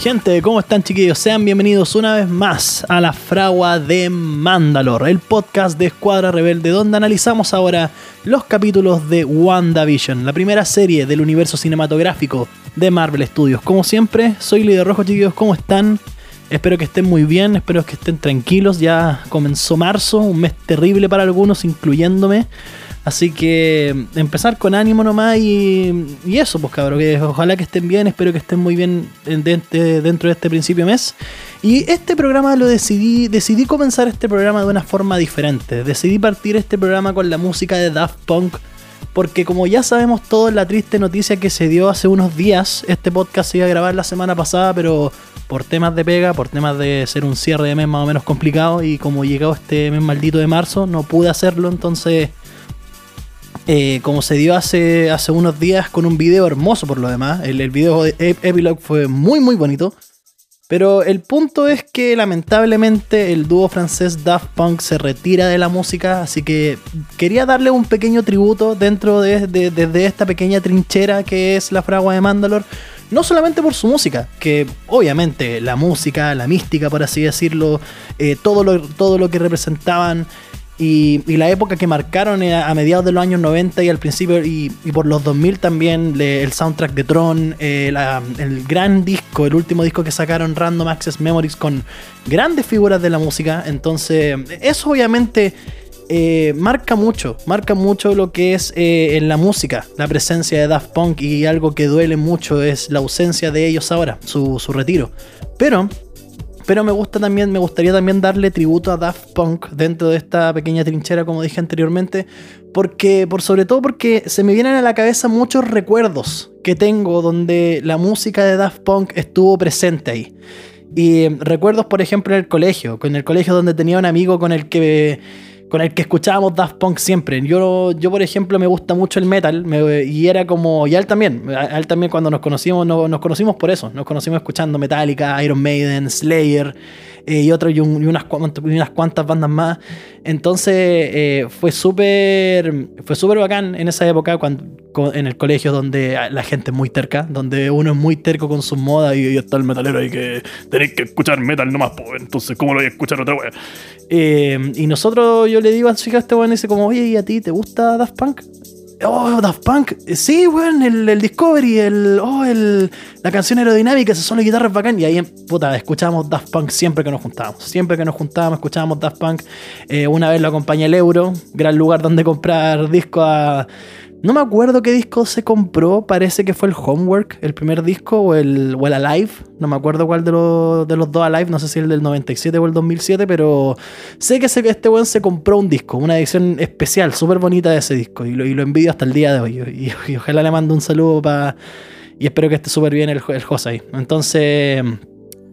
Gente, ¿cómo están chiquillos? Sean bienvenidos una vez más a la fragua de Mandalore, el podcast de Escuadra Rebelde, donde analizamos ahora los capítulos de WandaVision, la primera serie del universo cinematográfico de Marvel Studios. Como siempre, soy Líder Rojo, chiquillos, ¿cómo están? Espero que estén muy bien, espero que estén tranquilos. Ya comenzó marzo, un mes terrible para algunos, incluyéndome. Así que empezar con ánimo nomás y, eso, pues cabrón, que ojalá que estén bien, espero que estén muy bien dentro de este principio de mes. Y este programa lo decidí, decidí comenzar este programa de una forma diferente. Decidí partir este programa con la música de Daft Punk. Porque como ya sabemos todos la triste noticia que se dio hace unos días, este podcast se iba a grabar la semana pasada, pero por temas de pega, por temas de ser un cierre de mes más o menos complicado, y como llegado este mes maldito de marzo, no pude hacerlo, entonces eh, como se dio hace, hace unos días con un video hermoso por lo demás. El, video de Epilogue fue muy muy bonito. Pero el punto es que lamentablemente el dúo francés Daft Punk se retira de la música, así que quería darle un pequeño tributo dentro de, esta pequeña trinchera que es la fragua de Mandalore. No solamente por su música, que obviamente la música, la mística por así decirlo, eh, todo, lo, todo lo que representaban y, la época que marcaron eh, a, mediados de los años 90 y al principio y, por los 2000 también el soundtrack de Tron, eh, el gran disco, el último disco que sacaron Random Access Memories con grandes figuras de la música. Entonces, eso obviamente eh, marca mucho, marca mucho lo que es en la música, la presencia de Daft Punk y algo que duele mucho es la ausencia de ellos ahora, su, su retiro. Pero pero me gusta también, me gustaría también darle tributo a Daft Punk dentro de esta pequeña trinchera, como dije anteriormente, porque, por sobre todo porque se me vienen a la cabeza muchos recuerdos que tengo donde la música de Daft Punk estuvo presente ahí. Y recuerdos, por ejemplo, en el colegio, en el colegio donde tenía un amigo con el que con el que escuchábamos Daft Punk siempre. Yo, yo por ejemplo, me gusta mucho el metal y era como, y él también, él también cuando nos conocimos, nos conocimos por eso, nos conocimos escuchando Metallica, Iron Maiden, Slayer, eh, y, otro, y, unas, unas, cuantas bandas más. Entonces eh, fue súper fue súper bacán en esa época cuando, en el colegio donde la gente es muy terca, donde uno es muy terco con sus modas y, está el metalero ahí que tenéis que escuchar metal nomás, pues entonces ¿cómo lo voy a escuchar otra vez? Eh, y nosotros, yo le digo al chico este weón, dice como, oye, ¿y a ti te gusta Daft Punk? Oh, Daft Punk. Sí, weón, el, el, Discovery, el, oh, el, la canción aerodinámica, esas son las guitarras bacán. Y ahí, puta, escuchábamos Daft Punk siempre que nos juntábamos. Siempre que nos juntábamos, escuchábamos Daft Punk. Eh, una vez lo acompañé el Euro, gran lugar donde comprar discos a no me acuerdo qué disco se compró, parece que fue el Homework, el primer disco, o el, o Alive, no me acuerdo cuál de, los, de los dos Alive, no sé si el del 97 o el 2007, pero sé que este weón se compró un disco, una edición especial, súper bonita de ese disco, y lo, y lo envidio hasta el día de hoy, y, ojalá le mando un saludo para... Y espero que esté súper bien el, el José Entonces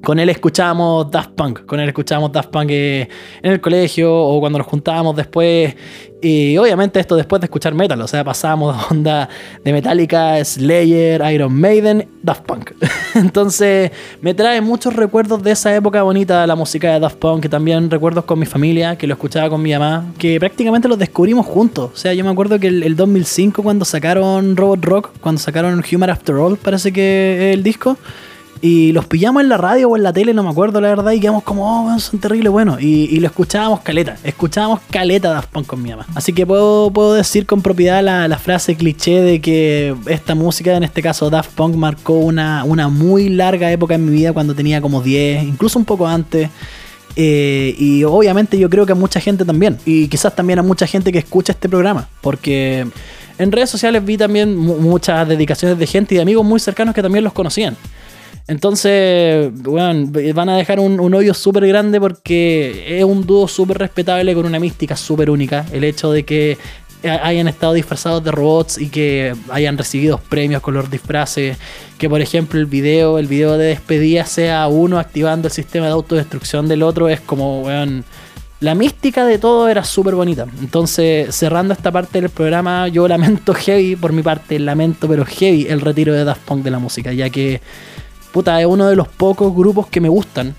con él escuchábamos Daft Punk, con él escuchábamos Daft Punk eh, en el colegio o cuando nos juntábamos después. Y obviamente esto después de escuchar metal, o sea, pasábamos de onda de Metallica, Slayer, Iron Maiden, Daft Punk. Entonces me trae muchos recuerdos de esa época bonita de la música de Daft Punk, que también recuerdos con mi familia, que lo escuchaba con mi mamá, que prácticamente los descubrimos juntos. O sea, yo me acuerdo que el, 2005 cuando sacaron Robot Rock, cuando sacaron Human After All, parece que el disco. Y los pillamos en la radio o en la tele, no me acuerdo la verdad, y quedamos como, oh, son terribles buenos. Y, lo escuchábamos caleta, escuchábamos caleta Daft Punk con mi mamá. Así que puedo, puedo decir con propiedad la, frase cliché de que esta música, en este caso Daft Punk, marcó una, una muy larga época en mi vida cuando tenía como 10, incluso un poco antes. Eh, y obviamente yo creo que a mucha gente también. Y quizás también a mucha gente que escucha este programa. Porque en redes sociales vi también muchas dedicaciones de gente y de amigos muy cercanos que también los conocían. Entonces, bueno, van a dejar un, hoyo súper grande porque es un dúo súper respetable con una mística súper única. El hecho de que hayan estado disfrazados de robots y que hayan recibido premios con los disfraces. Que por ejemplo el video, el video de despedida sea uno activando el sistema de autodestrucción del otro. Es como, weón. La mística de todo era súper bonita. Entonces, cerrando esta parte del programa, yo lamento heavy, por mi parte, lamento, pero heavy el retiro de Daft Punk de la música, ya que puta, es uno de los pocos grupos que me gustan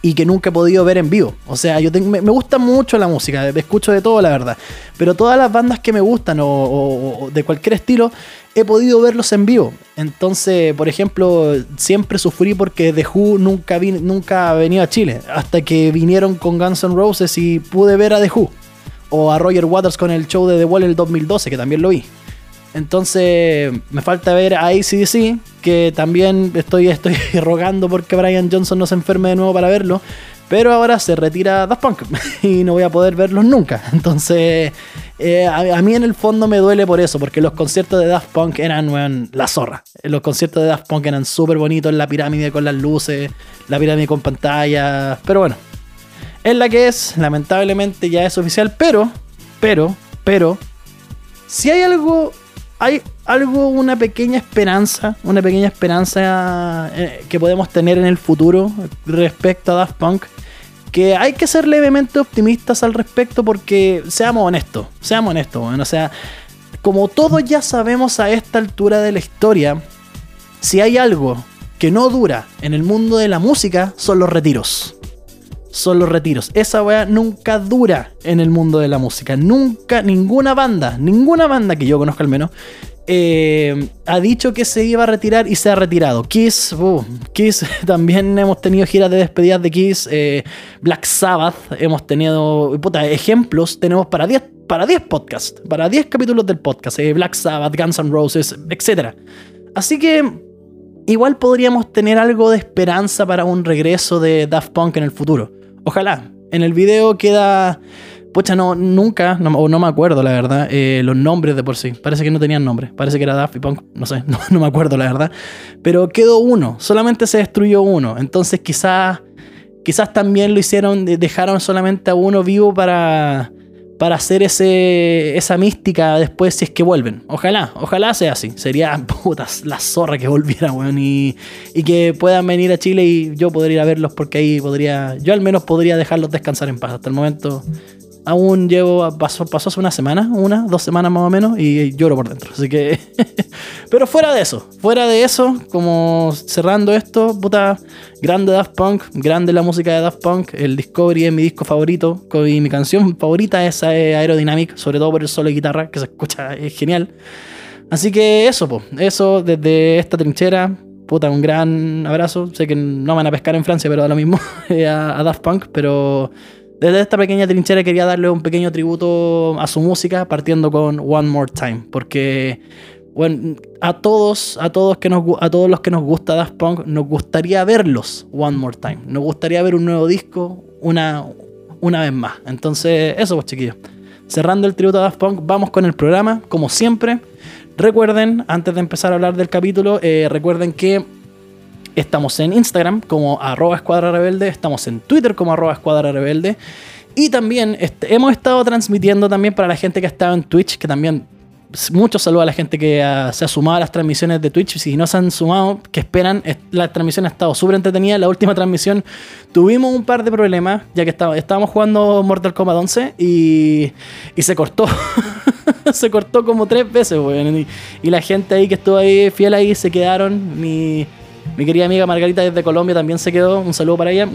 y que nunca he podido ver en vivo. O sea, yo me, gusta mucho la música, escucho de todo, la verdad. Pero todas las bandas que me gustan o, de cualquier estilo, he podido verlos en vivo. Entonces, por ejemplo, siempre sufrí porque The Who nunca, vin nunca venido a Chile. Hasta que vinieron con Guns N' Roses y pude ver a The Who. O a Roger Waters con el show de The Wall en el 2012, que también lo vi. Entonces, me falta ver a ACDC, que también estoy, estoy rogando porque Brian Johnson no se enferme de nuevo para verlo. Pero ahora se retira Daft Punk y no voy a poder verlos nunca. Entonces, eh, a, mí en el fondo me duele por eso, porque los conciertos de Daft Punk eran la zorra. Los conciertos de Daft Punk eran súper bonitos, la pirámide con las luces, la pirámide con pantalla. Pero bueno, es la que es, lamentablemente ya es oficial, pero, pero, pero, si hay algo hay algo, una pequeña esperanza, una pequeña esperanza eh, que podemos tener en el futuro respecto a Daft Punk. Que hay que ser levemente optimistas al respecto porque seamos honestos, seamos honestos, o sea, como todos ya sabemos a esta altura de la historia, si hay algo que no dura en el mundo de la música son los retiros son los retiros. Esa weá nunca dura en el mundo de la música. Nunca, ninguna banda, ninguna banda que yo conozca al menos, eh, ha dicho que se iba a retirar y se ha retirado. Kiss, Kiss, también hemos tenido giras de despedidas de Kiss. Eh, Black Sabbath, hemos tenido ejemplos. Tenemos para 10 para 10 podcasts, para 10 capítulos del podcast. Eh, Black Sabbath, Guns N' Roses, etc. Así que igual podríamos tener algo de esperanza para un regreso de Daft Punk en el futuro. Ojalá. En el video queda. Pucha, no, nunca, no, no me acuerdo la verdad, eh, los nombres de por sí. Parece que no tenían nombre. Parece que era Daffy Punk, no sé, no, me acuerdo la verdad. Pero quedó uno, solamente se destruyó uno. Entonces quizás, quizás también lo hicieron, dejaron solamente a uno vivo para, para hacer ese, esa mística después si es que vuelven. Ojalá, ojalá sea así. Sería putas la zorra que volviera, weón. Y, y, que puedan venir a Chile y yo podría ir a verlos porque ahí podría, yo al menos podría dejarlos descansar en paz. Hasta el momento aún llevo, pasó, pasó hace una semana, una, dos semanas más o menos, y lloro por dentro. Así que, pero fuera de eso, fuera de eso, como cerrando esto, puta, grande Daft Punk, grande la música de Daft Punk, el Discovery es mi disco favorito, y mi canción favorita es Aerodynamic, sobre todo por el solo de guitarra, que se escucha, es genial. Así que eso, po, eso desde esta trinchera, puta, un gran abrazo. Sé que no van a pescar en Francia, pero da lo mismo a, a Daft Punk, pero desde esta pequeña trinchera quería darle un pequeño tributo a su música partiendo con One More Time, porque a todos, a todos que a todos los que nos gusta Daft Punk nos gustaría verlos One More Time. Nos gustaría ver un nuevo disco una una vez más. Entonces, eso pues chiquillos. Cerrando el tributo a Daft Punk, vamos con el programa, como siempre. Recuerden, antes de empezar a hablar del capítulo, eh, recuerden que Estamos en Instagram como arroba estamos en Twitter como arroba. Y también hemos estado transmitiendo también para la gente que ha estado en Twitch, que también muchos saludos a la gente que se ha sumado a las transmisiones de Twitch. Si no se han sumado, que esperan, la transmisión ha estado súper entretenida. La última transmisión tuvimos un par de problemas, ya que estábamos jugando Mortal Kombat 11 y, y se cortó. se cortó como tres veces, y, y, la gente ahí que estuvo ahí fiel ahí se quedaron. Mi, mi querida amiga Margarita desde Colombia también se quedó. Un saludo para ella.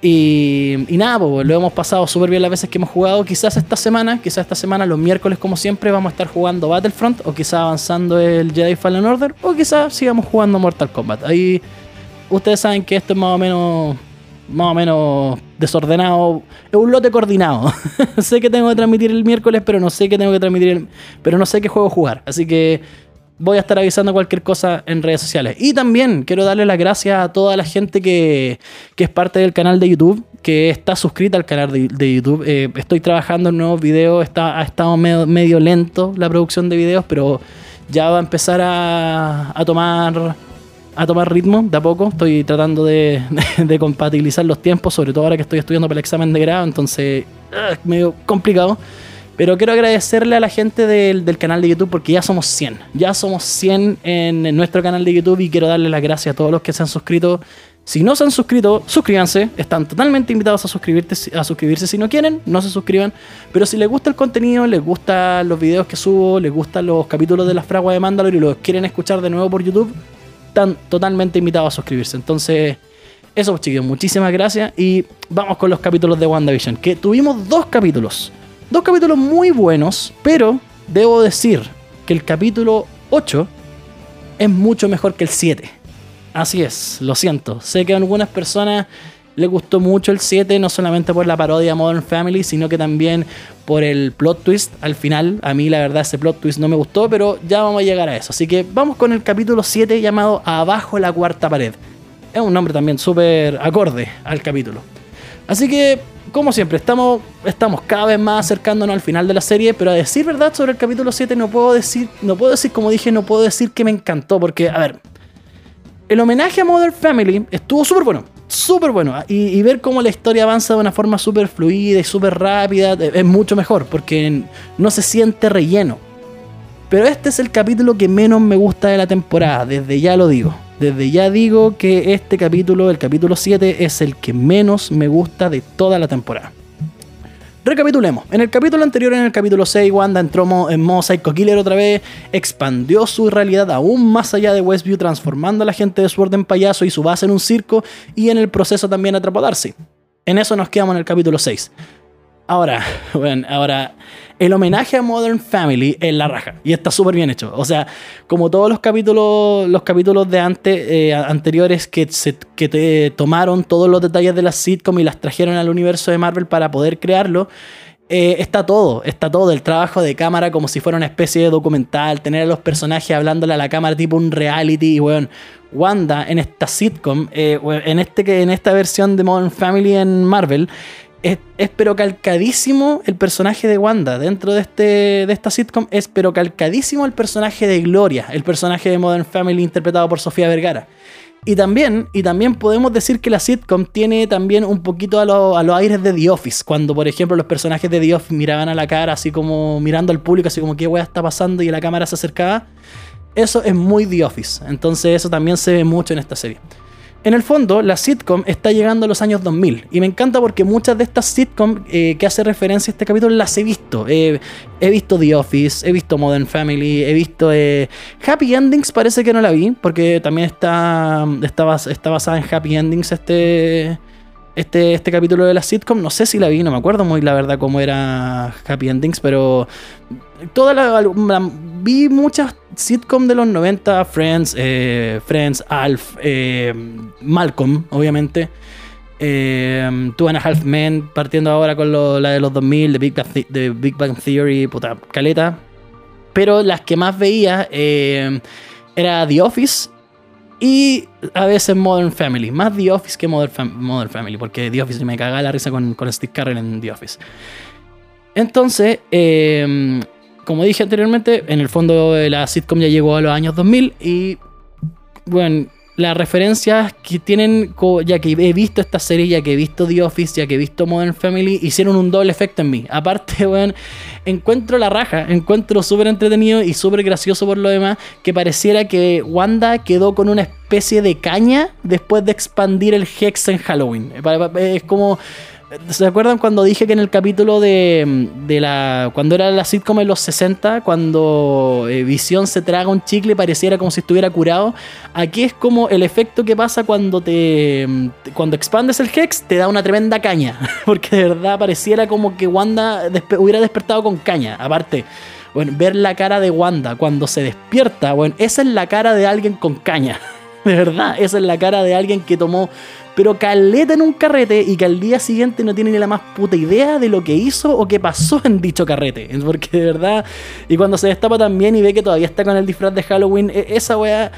Y, nada, pues lo hemos pasado súper bien las veces que hemos jugado. Quizás esta semana, quizás esta semana, los miércoles como siempre, vamos a estar jugando Battlefront o quizás avanzando el Jedi Fallen Order o quizás sigamos jugando Mortal Kombat. Ahí ustedes saben que esto es más o menos más o menos desordenado, es un lote coordinado. sé que tengo que transmitir el miércoles, pero no sé qué tengo que transmitir, el, pero no sé qué juego jugar. Así que voy a estar avisando cualquier cosa en redes sociales. Y también quiero darle las gracias a toda la gente que, es parte del canal de YouTube, que está suscrita al canal de, YouTube. Eh, estoy trabajando en nuevos videos, está, ha estado medio, lento la producción de videos, pero ya va a empezar a, tomar a tomar ritmo de a poco. Estoy tratando de, de, compatibilizar los tiempos, sobre todo ahora que estoy estudiando para el examen de grado, entonces ah, es medio complicado. Pero quiero agradecerle a la gente del, canal de YouTube porque ya somos 100. Ya somos 100 en, nuestro canal de YouTube y quiero darle las gracias a todos los que se han suscrito. Si no se han suscrito, suscríbanse. Están totalmente invitados a, suscribirse, a suscribirse si no quieren, no se suscriban. Pero si les gusta el contenido, les gustan los videos que subo, les gustan los capítulos de la fragua de Mandalor y los quieren escuchar de nuevo por YouTube, están totalmente invitados a suscribirse. Entonces, eso, chicos, muchísimas gracias. Y vamos con los capítulos de WandaVision. Que tuvimos dos capítulos. Dos capítulos muy buenos, pero debo decir que el capítulo 8 es mucho mejor que el 7. Así es, lo siento. Sé que a algunas personas les gustó mucho el 7, no solamente por la parodia Modern Family, sino que también por el plot twist al final. A mí la verdad ese plot twist no me gustó, pero ya vamos a llegar a eso. Así que vamos con el capítulo 7 llamado Abajo la cuarta pared. Es un nombre también súper acorde al capítulo. Así que, como siempre, estamos, estamos cada vez más acercándonos al final de la serie, pero a decir verdad sobre el capítulo 7 no puedo decir, no puedo decir, como dije, no puedo decir que me encantó, porque, a ver, el homenaje a Modern Family estuvo súper bueno, súper bueno, y, ver cómo la historia avanza de una forma súper fluida y súper rápida es mucho mejor, porque no se siente relleno. Pero este es el capítulo que menos me gusta de la temporada, desde ya lo digo. Desde ya digo que este capítulo, el capítulo 7, es el que menos me gusta de toda la temporada. Recapitulemos. En el capítulo anterior, en el capítulo 6, Wanda entró en modo Psycho Killer otra vez, expandió su realidad aún más allá de Westview, transformando a la gente de Sword en payaso y su base en un circo, y en el proceso también atrapó a. En eso nos quedamos en el capítulo 6. Ahora, bueno, ahora el homenaje a Modern Family es la raja y está súper bien hecho. O sea, como todos los capítulos, los capítulos de antes, eh, anteriores que, se, que te tomaron todos los detalles de la sitcom y las trajeron al universo de Marvel para poder crearlo. Eh, está todo, está todo, el trabajo de cámara como si fuera una especie de documental, tener a los personajes hablándole a la cámara tipo un reality, y bueno, Wanda en esta sitcom, eh, en, este, en esta versión de Modern Family en Marvel, es, pero calcadísimo el personaje de Wanda dentro de, este, de esta sitcom. Es pero calcadísimo el personaje de Gloria, el personaje de Modern Family interpretado por Sofía Vergara. Y también, y también podemos decir que la sitcom tiene también un poquito a, a los aires de The Office, cuando por ejemplo los personajes de The Office miraban a la cara así como mirando al público, así como qué wea está pasando y la cámara se acercaba. Eso es muy The Office, entonces eso también se ve mucho en esta serie. En el fondo, la sitcom está llegando a los años 2000 y me encanta porque muchas de estas sitcom eh, que hace referencia a este capítulo las he visto. he visto The Office, he visto Modern Family, he visto eh, Happy Endings, parece que no la vi porque también está, está, basada en Happy Endings este, este, este capítulo de la sitcom. No sé si la vi, no me acuerdo muy la verdad cómo era Happy Endings, pero toda la, vi muchas sitcom de los 90, Friends, eh, Friends, Alf, eh, Malcolm, obviamente. Eh, Two and a Half Men, partiendo ahora con la de los 2000, de Big, Bang, Big Bang Theory, puta, caleta. Pero las que más veía era The Office y a veces Modern Family. Más The Office que Modern, Modern Family, porque The Office me cagaba la risa con, Steve Carell en The Office. Entonces, eh, como dije anteriormente, en el fondo la sitcom ya llegó a los años 2000 y, bueno, las referencias que tienen, ya que he visto esta serie, ya que he visto The Office, ya que he visto Modern Family, hicieron un doble efecto en mí. Aparte, bueno, encuentro la raja, encuentro súper entretenido y súper gracioso por lo demás, que pareciera que Wanda quedó con una especie de caña después de expandir el Hex en Halloween. Es como ¿Se acuerdan cuando dije que en el capítulo de, la. cuando era la sitcom en los 60, cuando eh, Visión se traga un chicle pareciera como si estuviera curado? Aquí es como el efecto que pasa cuando te. cuando expandes el Hex, te da una tremenda caña. Porque de verdad pareciera como que Wanda hubiera despertado con caña. Aparte. Bueno, ver la cara de Wanda cuando se despierta, bueno, esa es la cara de alguien con caña. De verdad, esa es la cara de alguien que tomó pero caleta en un carrete y que al día siguiente no tiene ni la más puta idea de lo que hizo o qué pasó en dicho carrete. Porque de verdad, y cuando se destapa también y ve que todavía está con el disfraz de Halloween, e, esa weá,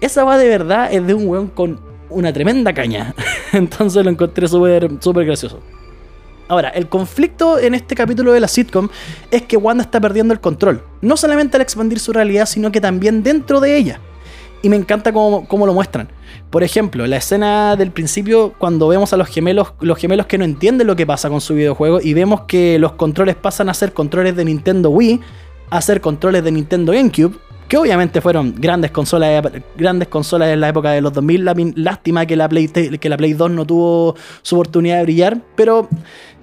esa weá de verdad es de un weón con una tremenda caña. Entonces lo encontré súper, súper gracioso. Ahora, el conflicto en este capítulo de la sitcom es que Wanda está perdiendo el control. No solamente al expandir su realidad, sino que también dentro de ella. Y me encanta cómo, cómo lo muestran. Por ejemplo, la escena del principio, cuando vemos a los gemelos, los gemelos que no entienden lo que pasa con su videojuego y vemos que los controles pasan a ser controles de Nintendo Wii a ser controles de Nintendo GameCube, que obviamente fueron grandes consolas, grandes consolas en la época de los 2000. Lástima que la, Play, que la Play 2 no tuvo su oportunidad de brillar, pero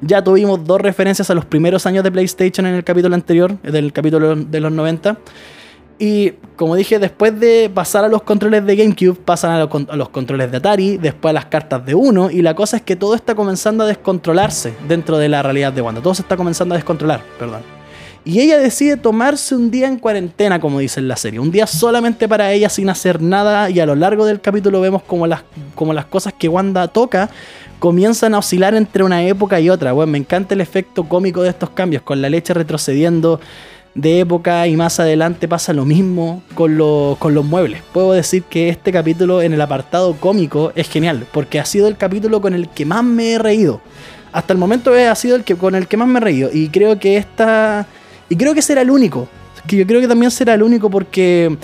ya tuvimos dos referencias a los primeros años de PlayStation en el capítulo anterior, del capítulo de los 90. Y como dije, después de pasar a los controles de GameCube, pasan a los, controles de Atari, después a las cartas de Uno, y la cosa es que todo está comenzando a descontrolarse dentro de la realidad de Wanda. Todo se está comenzando a descontrolar, perdón. Y ella decide tomarse un día en cuarentena, como dice en la serie. Un día solamente para ella sin hacer nada. Y a lo largo del capítulo vemos como las, como las cosas que Wanda toca comienzan a oscilar entre una época y otra. Bueno, me encanta el efecto cómico de estos cambios, con la leche retrocediendo de época y más adelante pasa lo mismo con, con los muebles. Puedo decir que este capítulo en el apartado cómico es genial, porque ha sido el capítulo con el que más me he reído. Hasta el momento ha sido el que, con el que más me he reído. Y creo que esta... Y creo que será el único. Que yo creo que también será el único porque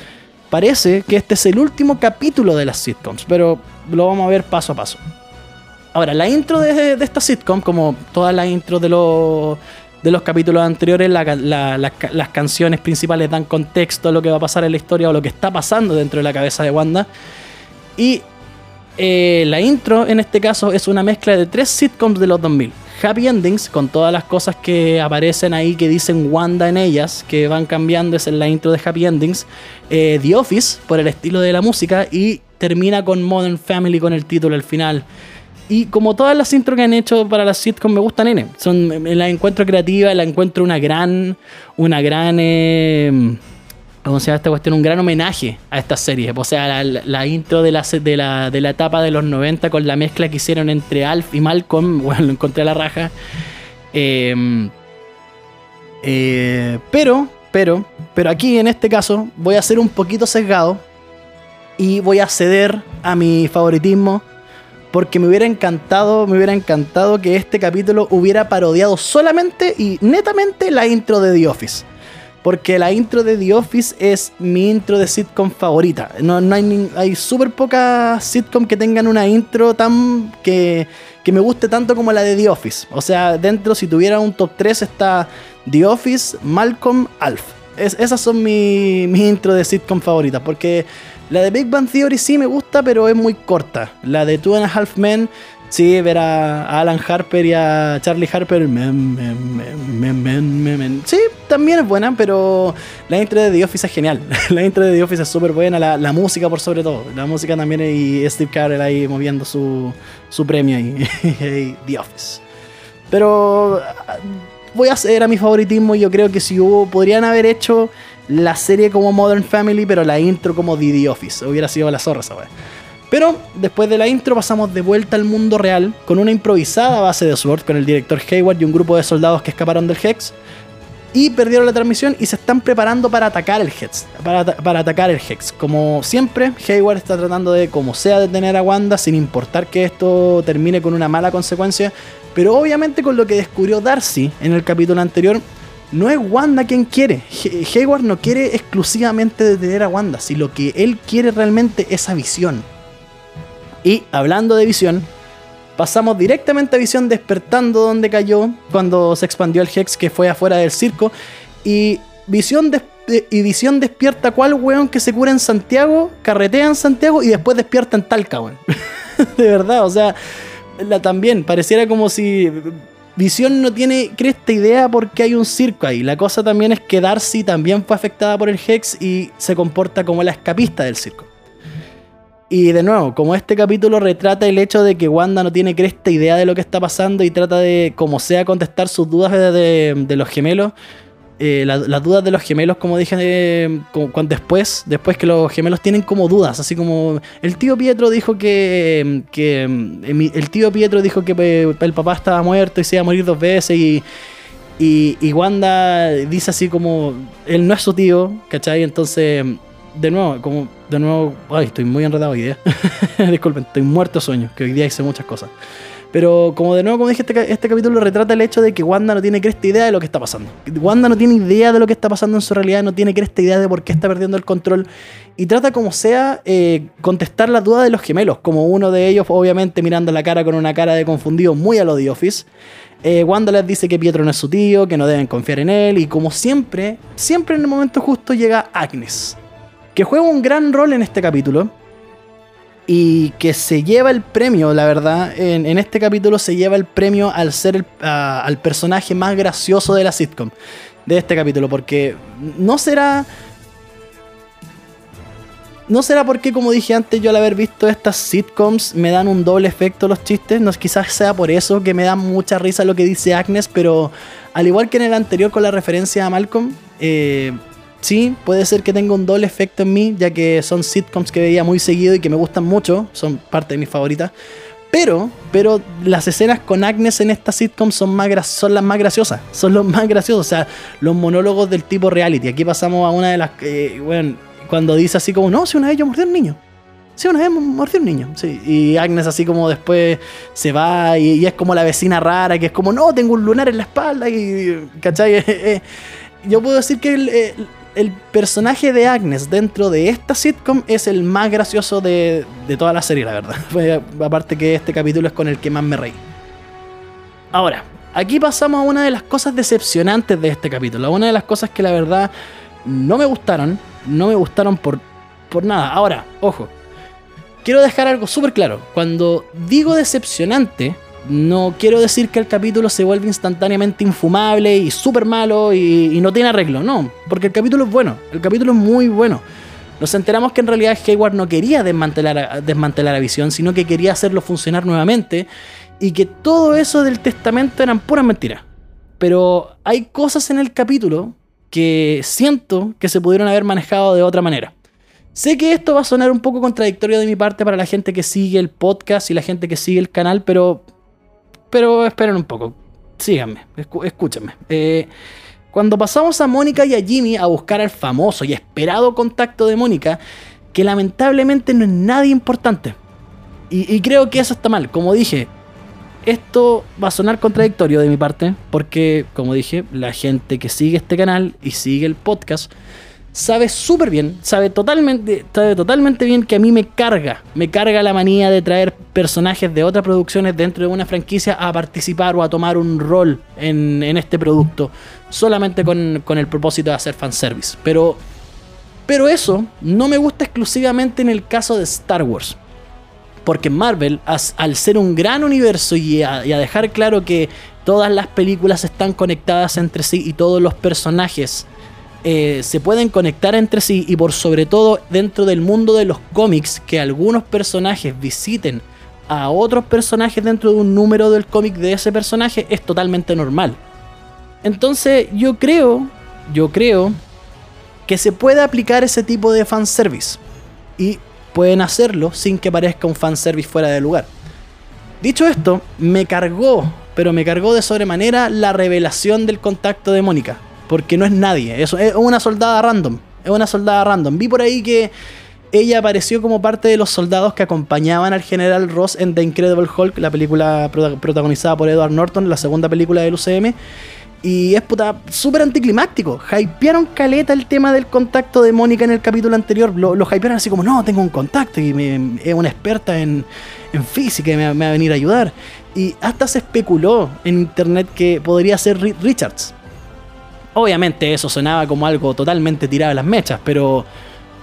parece que este es el último capítulo de las sitcoms. Pero lo vamos a ver paso a paso. Ahora, la intro de, esta sitcom, como todas las intros de los, de los capítulos anteriores, las canciones principales dan contexto a lo que va a pasar en la historia o lo que está pasando dentro de la cabeza de Wanda. Y eh, la intro, en este caso, es una mezcla de tres sitcoms de los 2000. Happy Endings, con todas las cosas que aparecen ahí que dicen Wanda en ellas, que van cambiando, es en la intro de Happy Endings. Eh, The Office, por el estilo de la música, y termina con Modern Family con el título al final. Y como todas las intros que han hecho para las sitcoms me gustan, N. Son, la encuentro creativa, la encuentro una gran, una gran, eh, ¿cómo se llama esta cuestión? Un gran homenaje a esta serie. O sea, la, intro de la, de, la, de la etapa de los 90 con la mezcla que hicieron entre Alf y Malcolm, bueno, lo encontré a la raja. Em, eh, pero, pero, pero aquí en este caso voy a ser un poquito sesgado y voy a ceder a mi favoritismo porque me hubiera encantado, me hubiera encantado que este capítulo hubiera parodiado solamente y netamente la intro de The Office. Porque la intro de The Office es mi intro de sitcom favorita. No, hay, hay súper pocas sitcom que tengan una intro tan que, que me guste tanto como la de The Office. O sea, dentro, si tuviera un top 3, está The Office, Malcolm, Alf. esas son mis mi intro de sitcom favoritas. Porque la de Big Bang Theory sí me gusta, pero es muy corta. La de Two and a Half Men, sí, ver a Alan Harper y a Charlie Harper, sí, también es buena, pero la intro de The Office es genial. la intro de The Office es súper buena, la, música por sobre todo. La música también y Steve Carell ahí moviendo su, su premio ahí, The Office. Pero ah, voy a hacer a mi favoritismo y yo creo que si hubo, podrían haber hecho la serie como Modern Family, pero la intro como The Office. Hubiera sido la zorra esa Pero después de la intro pasamos de vuelta al mundo real con una improvisada base de Sword con el director Hayward y un grupo de soldados que escaparon del Hex y perdieron la transmisión y se están preparando para atacar el Hex. Para, para, atacar el Hex. Como siempre, Hayward está tratando de, como sea, detener a Wanda sin importar que esto termine con una mala consecuencia. Pero obviamente con lo que descubrió Darcy en el capítulo anterior, no es Wanda quien quiere. Hayward no quiere exclusivamente detener a Wanda, si lo que él quiere realmente es a visión. Y hablando de visión, pasamos directamente a visión despertando donde cayó cuando se expandió el Hex que fue afuera del circo. Y visión, y visión despierta cuál weón que se cura en Santiago, carretea en Santiago y después despierta en Talca, weón. de verdad, o sea, la, también pareciera como si Visión no tiene cresta idea porque hay un circo ahí. La cosa también es que Darcy también fue afectada por el Hex y se comporta como la escapista del circo. Y de nuevo, como este capítulo retrata el hecho de que Wanda no tiene cresta idea de lo que está pasando y trata de, como sea, contestar sus dudas de los gemelos, eh, las dudas de los gemelos, como dije después, después que los gemelos tienen como dudas, así como el tío Pietro dijo que, eh, el tío Pietro dijo que eh, el papá estaba muerto y se iba a morir dos veces y, y, Wanda dice así como él no es su tío, ¿cachai? Entonces, de nuevo, como de nuevo, ay, estoy muy enredado hoy día. Disculpen, estoy muerto sueño, que hoy día hice muchas cosas. Pero como de nuevo, como dije, este, este, capítulo retrata el hecho de que Wanda no tiene cresta idea de lo que está pasando. Wanda no tiene idea de lo que está pasando en su realidad, no tiene cresta idea de por qué está perdiendo el control. Y trata como sea eh, contestar las dudas de los gemelos, como uno de ellos obviamente mirando la cara con una cara de confundido muy a lo de Office. Eh, Wanda les dice que Pietro no es su tío, que no deben confiar en él. Y como siempre, siempre en el momento justo llega Agnes, que juega un gran rol en este capítulo y que se lleva el premio, la verdad, en, este capítulo se lleva el premio al ser el al personaje más gracioso de la sitcom, de este capítulo, porque no será... No será porque, como dije antes, yo al haber visto estas sitcoms me dan un doble efecto los chistes. No, quizás sea por eso que me da mucha risa lo que dice Agnes, pero al igual que en el anterior con la referencia a Malcolm, eh, sí, puede ser que tenga un doble efecto en mí, ya que son sitcoms que veía muy seguido y que me gustan mucho, son parte de mis favoritas. Pero, pero las escenas con Agnes en esta sitcom son, más son las más graciosas. Son los más graciosos. O sea, los monólogos del tipo reality. Aquí pasamos a una de las. Eh, bueno, cuando dice así como: No, si una vez yo mordí a un niño. Sí, una vez mordió un niño. Sí. Y Agnes así como después se va y, es como la vecina rara que es como, no, tengo un lunar en la espalda y, ¿cachai? Eh, eh, yo puedo decir que personaje de Agnes dentro de esta sitcom es el más gracioso de, de toda la serie, la verdad. Aparte que este capítulo es con el que más me reí. Ahora, aquí pasamos a una de las cosas decepcionantes de este capítulo. Una de las cosas que la verdad no me gustaron. No me gustaron por, por nada. Ahora, ojo quiero dejar algo súper claro. Cuando digo decepcionante, no quiero decir que el capítulo se vuelve instantáneamente infumable y súper malo y, no tiene arreglo, no. Porque el capítulo es bueno, el capítulo es muy bueno. Nos enteramos que en realidad Hayward no quería desmantelar desmantelar a Visión, sino que quería hacerlo funcionar nuevamente y que todo eso del testamento eran puras mentiras. Pero hay cosas en el capítulo que siento que se pudieron haber manejado de otra manera. Sé que esto va a sonar un poco contradictorio de mi parte para la gente que sigue el podcast y la gente que sigue el canal, pero. Pero esperen un poco. Síganme, escúchenme. Eh, cuando pasamos a Mónica y a Jimmy a buscar al famoso y esperado contacto de Mónica, que lamentablemente no es nada importante. Y, y creo que eso está mal. Como dije, esto va a sonar contradictorio de mi parte, porque, como dije, la gente que sigue este canal y sigue el podcast sabe súper bien, sabe totalmente, sabe totalmente bien que a mí me carga, me carga la manía de traer personajes de otras producciones dentro de una franquicia a participar o a tomar un rol en, este producto, solamente con, el propósito de hacer fanservice. Pero, pero eso no me gusta exclusivamente en el caso de Star Wars. Porque Marvel, al ser un gran universo y a dejar claro que todas las películas están conectadas entre sí y todos los personajes eh, se pueden conectar entre sí y por sobre todo dentro del mundo de los cómics que algunos personajes visiten a otros personajes dentro de un número del cómic de ese personaje es totalmente normal. Entonces yo creo, yo creo que se puede aplicar ese tipo de fanservice y pueden hacerlo sin que parezca un fanservice fuera de lugar. Dicho esto, me cargó, pero me cargó de sobremanera la revelación del contacto de Mónica porque no es nadie, es, una soldada random, es una soldada random. Vi por ahí que ella apareció como parte de los soldados que acompañaban al general Ross en The Incredible Hulk, la película protagonizada por Edward Norton, la segunda película del UCM. Y es puta súper anticlimáctico. Hypearon caleta el tema del contacto de Mónica en el capítulo anterior. Lo, lo hypearon así como, no, tengo un contacto y es una experta en, física y me, me, va a venir a ayudar. Y hasta se especuló en internet que podría ser Richards. Obviamente eso sonaba como algo totalmente tirado a las mechas, pero...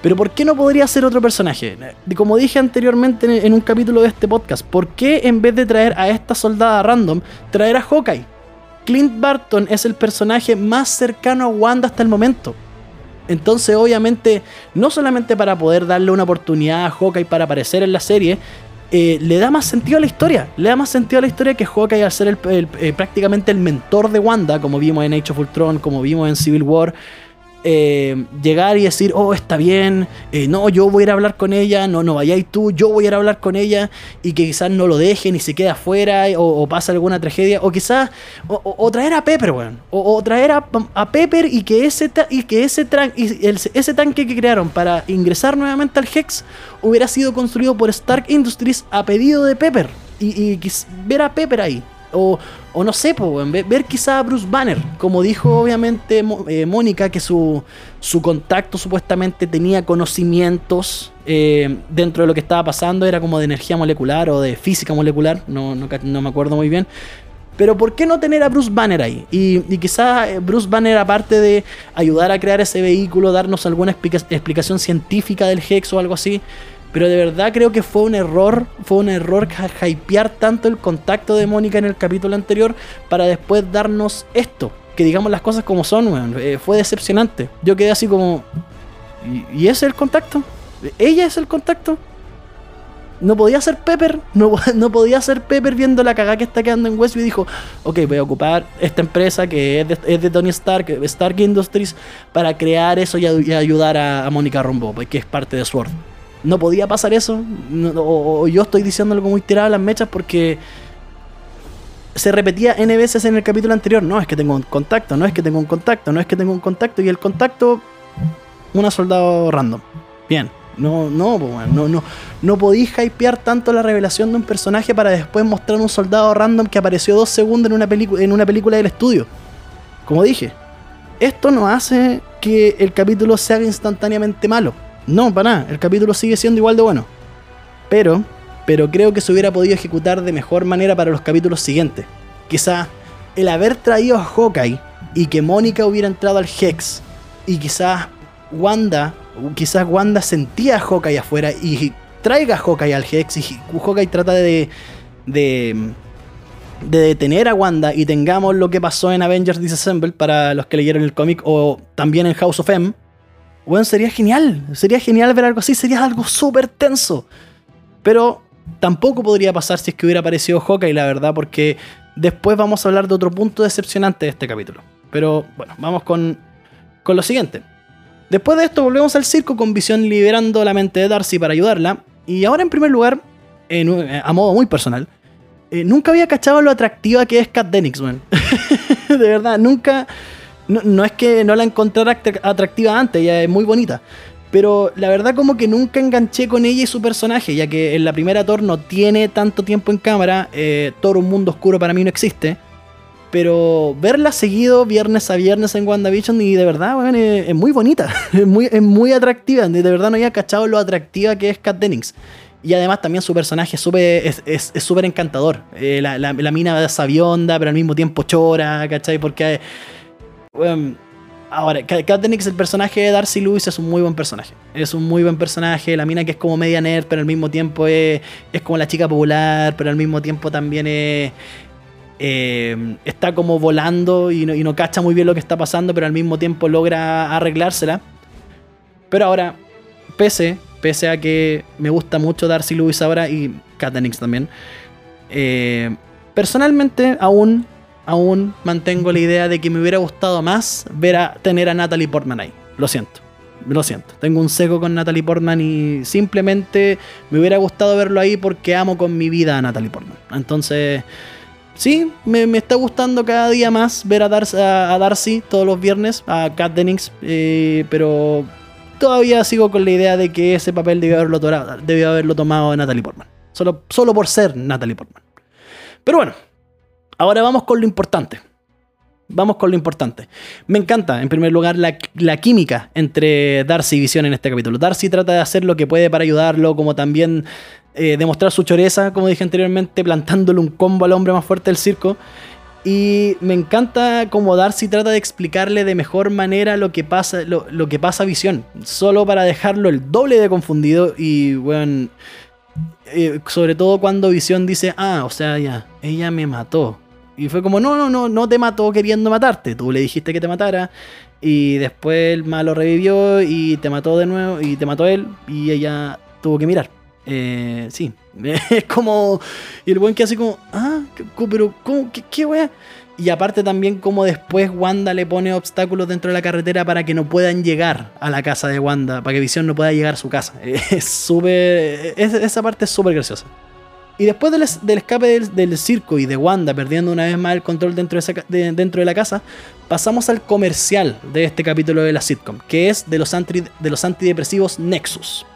Pero ¿por qué no podría ser otro personaje? Como dije anteriormente en un capítulo de este podcast, ¿por qué en vez de traer a esta soldada random, traer a Hawkeye? Clint Barton es el personaje más cercano a Wanda hasta el momento. Entonces, obviamente, no solamente para poder darle una oportunidad a Hawkeye para aparecer en la serie, eh, le da más sentido a la historia. Le da más sentido a la historia que Hawkeye al ser el, eh, prácticamente el mentor de Wanda, como vimos en Age of Ultron, como vimos en Civil War. Eh, llegar y decir, oh, está bien, eh, no, yo voy a ir a hablar con ella, no, no vayáis tú, yo voy a ir a hablar con ella y que quizás no lo dejen y se quede afuera o, pasa alguna tragedia, o quizás, o, traer a Pepper, weón, o, traer a, Pepper y que ese, y que ese, ese tanque que crearon para ingresar nuevamente al Hex hubiera sido construido por Stark Industries a pedido de Pepper y, y ver a Pepper ahí. O, no sé, ver, quizá a Bruce Banner, como dijo obviamente eh, Mónica, que su, su, contacto supuestamente tenía conocimientos eh, dentro de lo que estaba pasando, era como de energía molecular o de física molecular, no, no, me acuerdo muy bien. Pero ¿por qué no tener a Bruce Banner ahí? Y, y quizá eh, Bruce Banner, aparte de ayudar a crear ese vehículo, darnos alguna explicación científica del Hex o algo así, pero de verdad creo que fue un error, fue un error hypear tanto el contacto de Mónica en el capítulo anterior para después darnos esto. Que digamos las cosas como son. Eh, fue decepcionante. Yo quedé así como... ¿Y, ese es el contacto? ¿Ella es el contacto? no podía ser Pepper, no, no podía ser Pepper viendo la cagada que está quedando en Westview y dijo, ok, voy a ocupar esta empresa que es de, Tony Stark, Stark Industries, para crear eso y, ayudar a, Mónica Rombo, que es parte de Sword. No podía pasar eso, o, yo estoy diciendo algo muy tirado a las mechas porque se repetía N veces en el capítulo anterior, no es que tengo un contacto, no es que tengo un contacto, no es que tengo un contacto, y el contacto, una soldado random. Bien, no, no, no, no, no podéis hypear tanto la revelación de un personaje para después mostrar un soldado random que apareció dos segundos en una, en una película del estudio. Como dije, esto no hace que el capítulo se haga instantáneamente malo. No, para nada, el capítulo sigue siendo igual de bueno. Pero, pero creo que se hubiera podido ejecutar de mejor manera para los capítulos siguientes. Quizá el haber traído a Hawkeye y que Mónica hubiera entrado al Hex y quizás Wanda quizás Wanda sentía a Hawkeye afuera y traiga a Hawkeye al Hex y Hawkeye trata de, de, de detener a Wanda y tengamos lo que pasó en Avengers Disassemble para los que leyeron el cómic o también en House of M. Bueno, sería genial, sería genial ver algo así, sería algo súper tenso. Pero tampoco podría pasar si es que hubiera aparecido Hawkeye, la verdad, porque después vamos a hablar de otro punto decepcionante de este capítulo. Pero bueno, vamos con, con lo siguiente. Después de esto volvemos al circo con Visión liberando la mente de Darcy para ayudarla. Y ahora en primer lugar, eh, a modo muy personal, eh, nunca había cachado lo atractiva que es Kat Dennings, man. de verdad, nunca... No, es que no la encontrara atractiva antes, ella es muy bonita. Pero la verdad como que nunca enganché con ella y su personaje, ya que en la primera Thor no tiene tanto tiempo en cámara, eh, Un Mundo Oscuro para mí no existe. Pero verla seguido viernes a viernes en WandaVision y de verdad, es, muy bonita, es muy, es muy atractiva. De verdad no había cachado lo atractiva que es Kat Dennings. Y además también su personaje es súper encantador. Eh, la, la, la, mina sabionda, pero al mismo tiempo chora, ¿cachai? Porque... ahora, Kat Dennings, el personaje de Darcy Lewis, es un muy buen personaje. Es un muy buen personaje. La mina que es como media nerd, pero al mismo tiempo es, es como la chica popular, pero al mismo tiempo también es eh, está como volando y no, cacha muy bien lo que está pasando, pero al mismo tiempo logra arreglársela. Pero ahora, pese, pese a que me gusta mucho Darcy Lewis ahora y Katanix también, eh, personalmente aún, aún mantengo la idea de que me hubiera gustado más ver a tener a Natalie Portman ahí. Lo siento. Lo siento, tengo un seco con Natalie Portman y simplemente me hubiera gustado verlo ahí porque amo con mi vida a Natalie Portman. Entonces, sí, me, está gustando cada día más ver a Darcy, a, Darcy todos los viernes, a Kat Dennings, eh, pero todavía sigo con la idea de que ese papel debió haberlo, debió haberlo tomado Natalie Portman. Solo, solo por ser Natalie Portman. Pero bueno, ahora vamos con lo importante. Vamos con lo importante. Me encanta, en primer lugar, la, química entre Darcy y Visión en este capítulo. Darcy trata de hacer lo que puede para ayudarlo, como también eh, demostrar su choreza, como dije anteriormente, plantándole un combo al hombre más fuerte del circo. Y me encanta cómo Darcy trata de explicarle de mejor manera lo que pasa, lo, que pasa a Visión, solo para dejarlo el doble de confundido y bueno, eh, sobre todo cuando Visión dice, ah, o sea, ya, ella me mató. Y fue como, no, no, no, no te mató queriendo matarte, tú le dijiste que te matara y después el malo revivió y te mató de nuevo y te mató él y ella tuvo que mirar. Eh, sí, es como. Y el buen que hace como. Ah, pero ¿cómo? ¿Qué, qué wea? Y aparte también como después Wanda le pone obstáculos dentro de la carretera para que no puedan llegar a la casa de Wanda, para que Visión no pueda llegar a su casa. Es súper... esa parte es súper graciosa. Y después del, escape del, circo y de Wanda perdiendo una vez más el control dentro de, dentro de la casa, pasamos al comercial de este capítulo de la sitcom, que es de los, de los antidepresivos Nexus.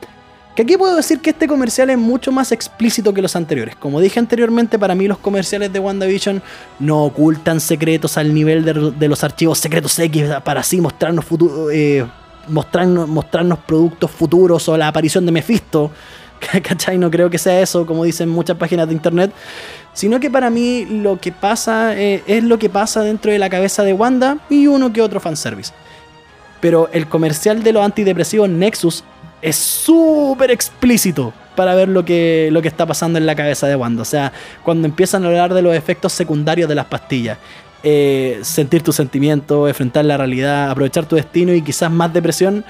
Que aquí puedo decir que este comercial es mucho más explícito que los anteriores. Como dije anteriormente, para mí los comerciales de WandaVision no ocultan secretos al nivel de, los archivos secretos X para así mostrarnos, eh, mostrarnos, mostrarnos productos futuros o la aparición de Mephisto. ¿Cachai? No creo que sea eso, como dicen muchas páginas de internet. Sino que para mí lo que pasa eh, es lo que pasa dentro de la cabeza de Wanda y uno que otro fanservice. Pero el comercial de los antidepresivos Nexus es súper explícito para ver lo que, lo que está pasando en la cabeza de Wanda. O sea, cuando empiezan a hablar de los efectos secundarios de las pastillas. Eh, sentir tus sentimientos, enfrentar la realidad, aprovechar tu destino y quizás más depresión.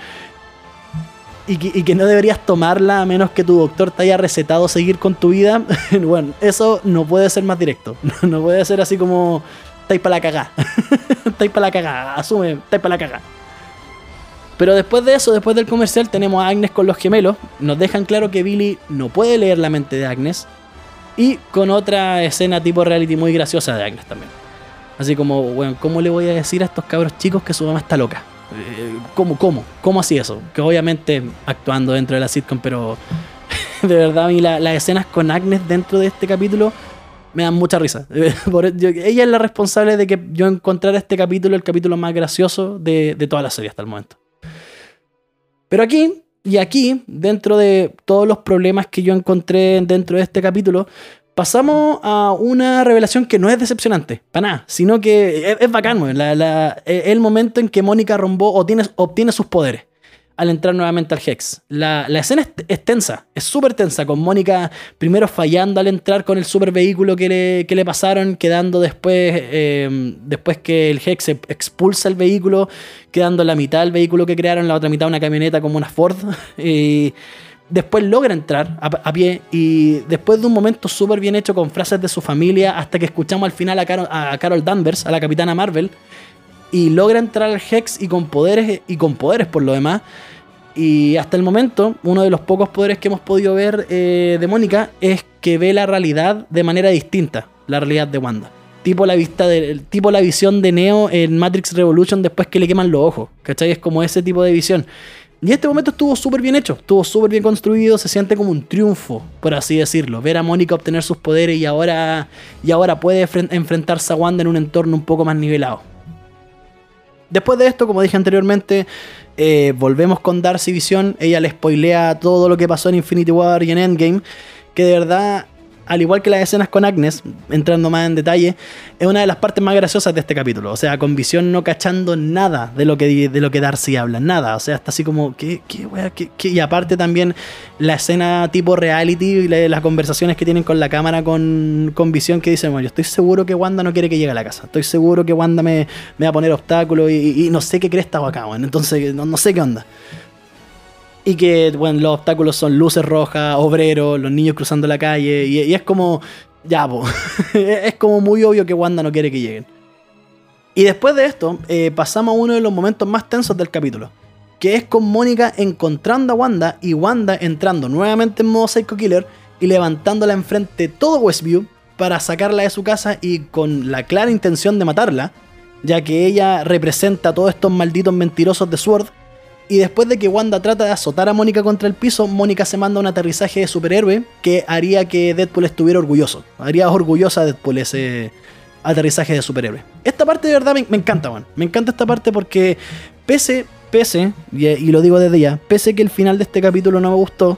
Y que, no deberías tomarla a menos que tu doctor te haya recetado seguir con tu vida, bueno, eso no puede ser más directo. No puede ser así como, estáis para la cagá. estáis para la cagá, asume, estáis para la cagá. Pero después de eso, después del comercial, tenemos a Agnes con los gemelos. Nos dejan claro que Billy no puede leer la mente de Agnes. Y con otra escena tipo reality muy graciosa de Agnes también. Así como, bueno, ¿cómo le voy a decir a estos cabros chicos que su mamá está loca? Eh, ¿Cómo, cómo? ¿Cómo así eso? Que obviamente actuando dentro de la sitcom, pero de verdad a mí las escenas con Agnes dentro de este capítulo me dan mucha risa. ella es la responsable de que yo encontrara este capítulo el capítulo más gracioso de, de toda la serie hasta el momento. Pero aquí, y aquí, dentro de todos los problemas que yo encontré dentro de este capítulo, pasamos a una revelación que no es decepcionante, para nada, sino que es, bacán, es el momento en que Mónica Rombó obtiene, obtiene sus poderes al entrar nuevamente al Hex. La, escena es, tensa, es súper tensa, con Mónica primero fallando al entrar con el super vehículo que le, que le pasaron, quedando después, em, después que el Hex expulsa el vehículo, quedando la mitad del vehículo que crearon, la otra mitad una camioneta como una Ford. Y después logra entrar a, pie y después de un momento súper bien hecho con frases de su familia, hasta que escuchamos al final a Carol, a Carol Danvers, a la capitana Marvel, y logra entrar al Hex y con poderes y con poderes por lo demás. Y hasta el momento, uno de los pocos poderes que hemos podido ver eh, de Mónica es que ve la realidad de manera distinta, la realidad de Wanda. Tipo la, vista tipo la visión de Neo en Matrix Revolution después que le queman los ojos. ¿Cachai? Es como ese tipo de visión. Y este momento estuvo súper bien hecho, estuvo súper bien construido, se siente como un triunfo, por así decirlo. Ver a Mónica obtener sus poderes y ahora, y ahora puede enfrentarse a Wanda en un entorno un poco más nivelado. Después de esto, como dije anteriormente, eh, volvemos con Darcy Vision. Ella le spoilea todo lo que pasó en Infinity War y en Endgame. Que de verdad al igual que las escenas con Agnes, entrando más en detalle, es una de las partes más graciosas de este capítulo. O sea, con visión no cachando nada de lo que, de lo que Darcy habla, nada. O sea, está así como, ¿qué, qué, Y aparte también la escena tipo reality y las conversaciones que tienen con la cámara con, con visión que dicen, bueno, yo estoy seguro que Wanda no quiere que llegue a la casa. Estoy seguro que Wanda me, me va a poner obstáculos y, no sé qué crees estaba acá, bueno. Entonces, no, no sé qué onda. Y que, bueno, los obstáculos son luces rojas, obreros, los niños cruzando la calle. Y, es como, ya, po. es como muy obvio que Wanda no quiere que lleguen. Y después de esto, eh, pasamos a uno de los momentos más tensos del capítulo. Que es con Mónica encontrando a Wanda y Wanda entrando nuevamente en modo Psycho Killer y levantándola enfrente todo Westview para sacarla de su casa y con la clara intención de matarla, ya que ella representa a todos estos malditos mentirosos de Sword y después de que Wanda trata de azotar a Mónica contra el piso, Mónica se manda un aterrizaje de superhéroe que haría que Deadpool estuviera orgulloso. Haría orgullosa a Deadpool ese aterrizaje de superhéroe. Esta parte de verdad me, encanta, man. Me encanta esta parte porque pese, pese, y, lo digo desde ya, pese que el final de este capítulo no me gustó,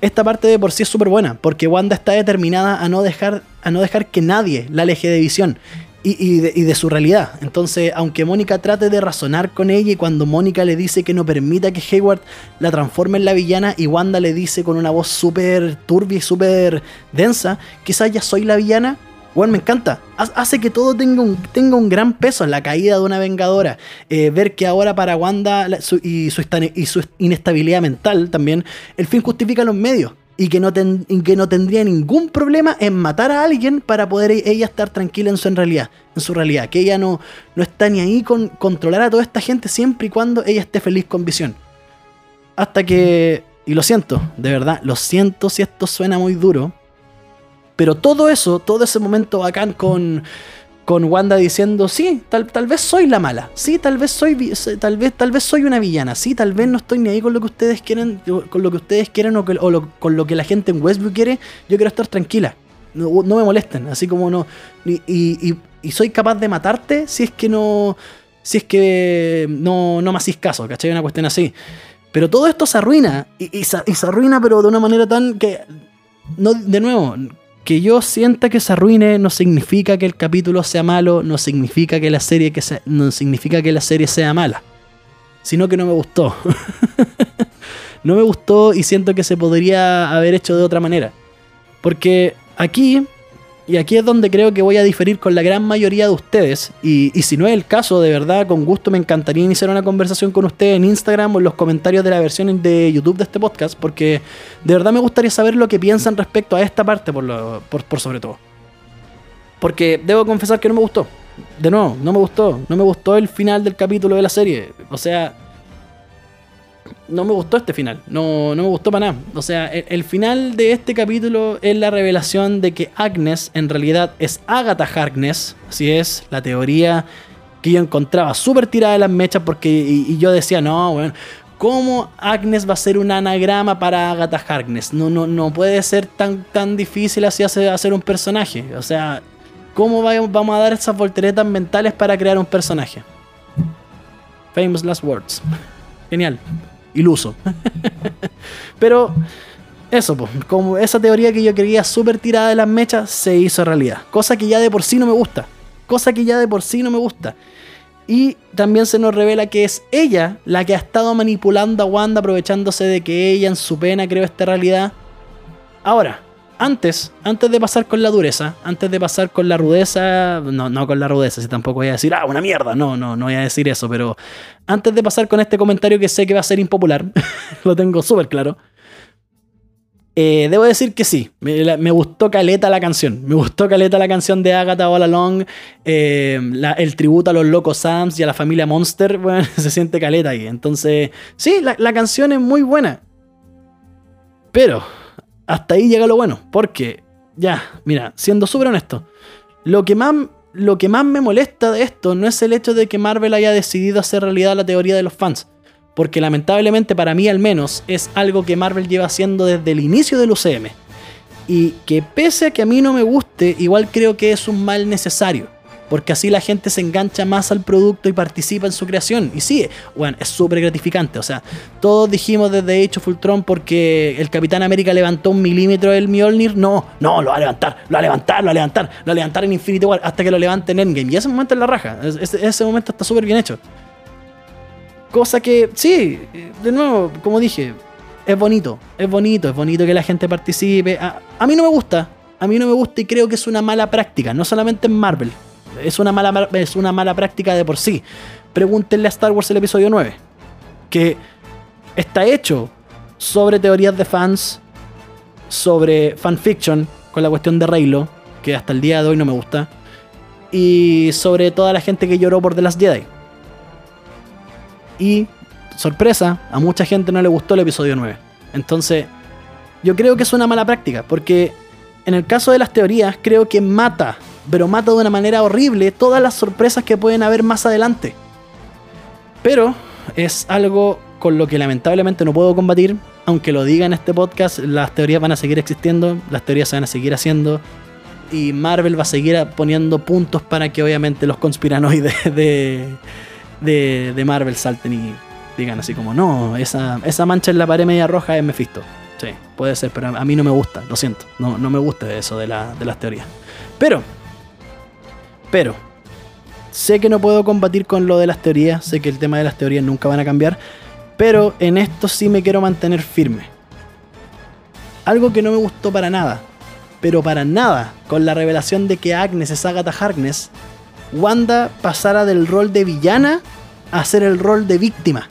esta parte de por sí es súper buena, porque Wanda está determinada a no dejar, a no dejar que nadie la aleje de visión y, de, su realidad. Entonces, aunque Mónica trate de razonar con ella y cuando Mónica le dice que no permita que Hayward la transforme en la villana y Wanda le dice con una voz súper turbia y súper densa, quizás ya soy la villana, bueno, me encanta. Hace que todo tenga un, gran peso. La caída de una vengadora. Eh, ver que ahora para Wanda y, su, y su inestabilidad mental también, el fin justifica los medios y que no, que no tendría ningún problema en matar a alguien para poder ella estar tranquila en su en realidad, en su realidad, que ella no, no está ni ahí con controlar a toda esta gente siempre y cuando ella esté feliz con visión. Hasta que, y lo siento, de verdad, lo siento si esto suena muy duro, pero todo eso, todo ese momento bacán con con Wanda diciendo, sí, tal, tal vez soy la mala, sí, tal vez soy tal vez, tal vez soy una villana, sí, tal vez no estoy ni ahí con lo que ustedes quieren, con lo que ustedes quieren o, con lo que la gente en Westbrook quiere, yo quiero estar tranquila. No, me molesten, así como no. Y, soy capaz de matarte si es que no. Si es que no, no me hacís caso, ¿cachai? Una cuestión así. Pero todo esto se arruina. Y, y, se, arruina, pero de una manera tan que. No, de nuevo, que yo sienta que se arruine no significa que el capítulo sea malo, no significa que la serie, que no significa que la serie sea mala, sino que no me gustó. no me gustó y siento que se podría haber hecho de otra manera. Porque aquí y aquí es donde creo que voy a diferir con la gran mayoría de ustedes. Y, y, si no es el caso, de verdad, con gusto me encantaría iniciar una conversación con ustedes en Instagram o en los comentarios de la versión de YouTube de este podcast. Porque de verdad me gustaría saber lo que piensan respecto a esta parte, por, lo, por, por sobre todo. Porque debo confesar que no me gustó. De nuevo, no me gustó. No me gustó el final del capítulo de la serie. O sea, no me gustó este final. No, no me gustó para nada. O sea, el, final de este capítulo es la revelación de que Agnes en realidad es Agatha Harkness. Así es, la teoría que yo encontraba súper tirada de las mechas porque y, yo decía, no, bueno, ¿cómo Agnes va a ser un anagrama para Agatha Harkness? No, no, no puede ser tan, tan difícil así hacer, un personaje. O sea, ¿cómo vamos a dar esas volteretas mentales para crear un personaje? Famous last words. Genial iluso. Pero eso, pues, como esa teoría que yo creía súper tirada de las mechas se hizo realidad. Cosa que ya de por sí no me gusta. Cosa que ya de por sí no me gusta. Y también se nos revela que es ella la que ha estado manipulando a Wanda aprovechándose de que ella en su pena creó esta realidad. Ahora, antes, antes de pasar con la dureza, antes de pasar con la rudeza, no, no con la rudeza, si tampoco voy a decir, ah, una mierda, no, no, no voy a decir eso, pero antes de pasar con este comentario que sé que va a ser impopular, lo tengo súper claro, eh, debo decir que sí, me, gustó caleta la canción, me gustó caleta la canción de Agatha All Along, eh, el tributo a los locos Sams y a la familia Monster, bueno, se siente caleta ahí, entonces, sí, la, la canción es muy buena, pero hasta ahí llega lo bueno. Porque, ya, mira, siendo súper honesto, lo que, más, lo que más me molesta de esto no es el hecho de que Marvel haya decidido hacer realidad la teoría de los fans. Porque lamentablemente para mí al menos es algo que Marvel lleva haciendo desde el inicio del UCM. Y que pese a que a mí no me guste, igual creo que es un mal necesario porque así la gente se engancha más al producto y participa en su creación. Y sí, bueno, es súper gratificante. O sea, todos dijimos desde Age of Ultron porque el Capitán América levantó un milímetro el Mjolnir. No, no, lo va a levantar, lo va a levantar, lo va a levantar, lo va a levantar en Infinity War hasta que lo levante en Endgame. Y ese momento es la raja. Ese, ese momento está súper bien hecho. Cosa que, sí, de nuevo, como dije, es bonito, es bonito, es bonito que la gente participe. A, a, mí no me gusta, a mí no me gusta y creo que es una mala práctica, no solamente en Marvel, es una mala, es una mala práctica de por sí. Pregúntenle a Star Wars el episodio 9, que está hecho sobre teorías de fans, sobre fanfiction, con la cuestión de Reylo, que hasta el día de hoy no me gusta, y sobre toda la gente que lloró por The Last Jedi. Y, sorpresa, a mucha gente no le gustó el episodio 9. Entonces, yo creo que es una mala práctica, porque en el caso de las teorías, creo que mata pero mata de una manera horrible todas las sorpresas que pueden haber más adelante. Pero es algo con lo que lamentablemente no puedo combatir, aunque lo diga en este podcast, las teorías van a seguir existiendo, las teorías se van a seguir haciendo, y Marvel va a seguir poniendo puntos para que obviamente los conspiranoides de, de, Marvel salten y digan así como, no, esa, esa mancha en la pared media roja es Mephisto. Sí, puede ser, pero a mí no me gusta, lo siento, no, no me gusta eso de, la, de las teorías. Pero pero sé que no puedo combatir con lo de las teorías, sé que el tema de las teorías nunca van a cambiar, pero en esto sí me quiero mantener firme. Algo que no me gustó para nada, pero para nada, con la revelación de que Agnes es Agatha Harkness, Wanda pasara del rol de villana a ser el rol de víctima.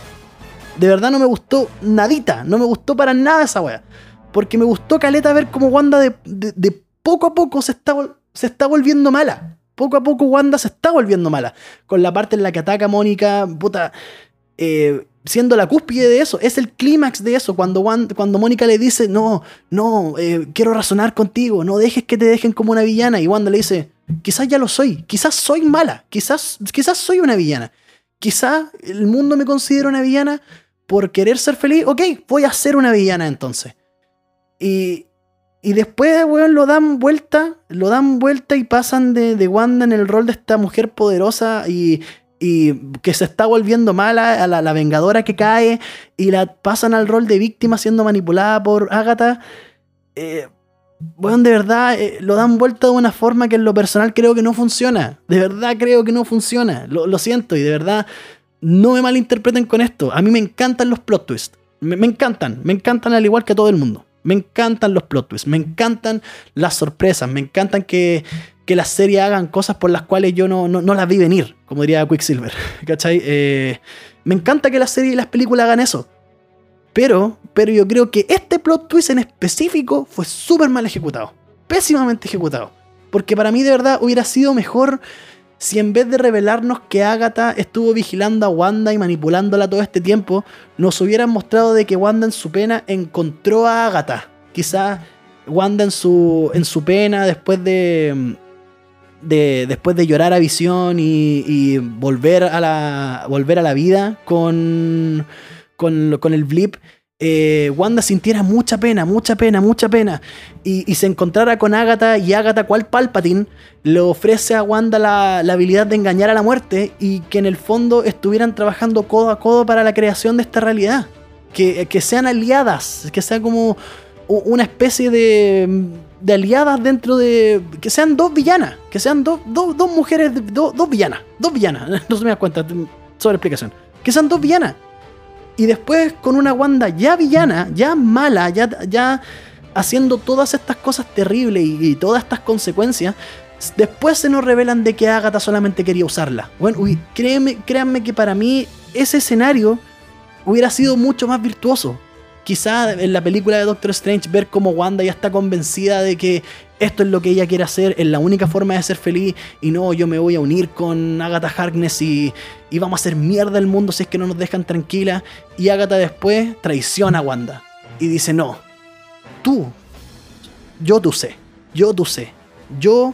De verdad no me gustó nadita, no me gustó para nada esa wea. Porque me gustó caleta ver cómo Wanda de, poco a poco se está, se está volviendo mala poco a poco Wanda se está volviendo mala. Con la parte en la que ataca Mónica, puta, eh, siendo la cúspide de eso. Es el clímax de eso. Cuando, cuando Mónica le dice, no, no, eh, quiero razonar contigo, no dejes que te dejen como una villana. Y Wanda le dice, quizás ya lo soy, quizás soy mala, quizás, quizás soy una villana. Quizás el mundo me considera una villana por querer ser feliz. Ok, voy a ser una villana entonces. Y, y después, weón, lo dan vuelta, lo dan vuelta y pasan de, de Wanda en el rol de esta mujer poderosa y, y que se está volviendo mala, a la, vengadora que cae, y la pasan al rol de víctima siendo manipulada por Agatha. Eh, weón, de verdad, eh, lo dan vuelta de una forma que en lo personal creo que no funciona. De verdad creo que no funciona. Lo, siento, y de verdad, no me malinterpreten con esto. A mí me encantan los plot twists. Me, encantan, me encantan al igual que a todo el mundo Me encantan los plot twists, me encantan las sorpresas, me encantan que, que las series hagan cosas por las cuales yo no, no, las vi venir, como diría Quicksilver. ¿Cachai? Eh, me encanta que las series y las películas hagan eso. Pero, pero yo creo que este plot twist en específico fue súper mal ejecutado. Pésimamente ejecutado. Porque para mí de verdad hubiera sido mejor si en vez de revelarnos que Agatha estuvo vigilando a Wanda y manipulándola todo este tiempo, nos hubieran mostrado de que Wanda en su pena encontró a Agatha. Quizás Wanda en su, en su pena, después de, de, después de llorar a visión y, volver, a la, volver a la vida con, con, con el blip, eh, Wanda sintiera mucha pena, mucha pena, mucha pena, y, se encontrara con Agatha y Agatha, cual Palpatine, le ofrece a Wanda la, habilidad de engañar a la muerte y que en el fondo estuvieran trabajando codo a codo para la creación de esta realidad. Que, que sean aliadas, que sea como una especie de de aliadas dentro de. que sean dos villanas. Que sean dos mujeres. dos villanas. Dos villanas. No se me da cuenta. Sobre explicación. Que sean dos villanas. Y después con una Wanda ya villana, ya mala, ya, ya haciendo todas estas cosas terribles y, todas estas consecuencias. Después se nos revelan de que Agatha solamente quería usarla. Bueno, créeme, créanme que para mí ese escenario hubiera sido mucho más virtuoso quizá en la película de Doctor Strange ver cómo Wanda ya está convencida de que esto es lo que ella quiere hacer, es la única forma de ser feliz y no, yo me voy a unir con Agatha Harkness y, vamos a hacer mierda el mundo si es que no nos dejan tranquila. Y Agatha después traiciona a Wanda y dice, no, tú, yo tú sé, yo tú sé, yo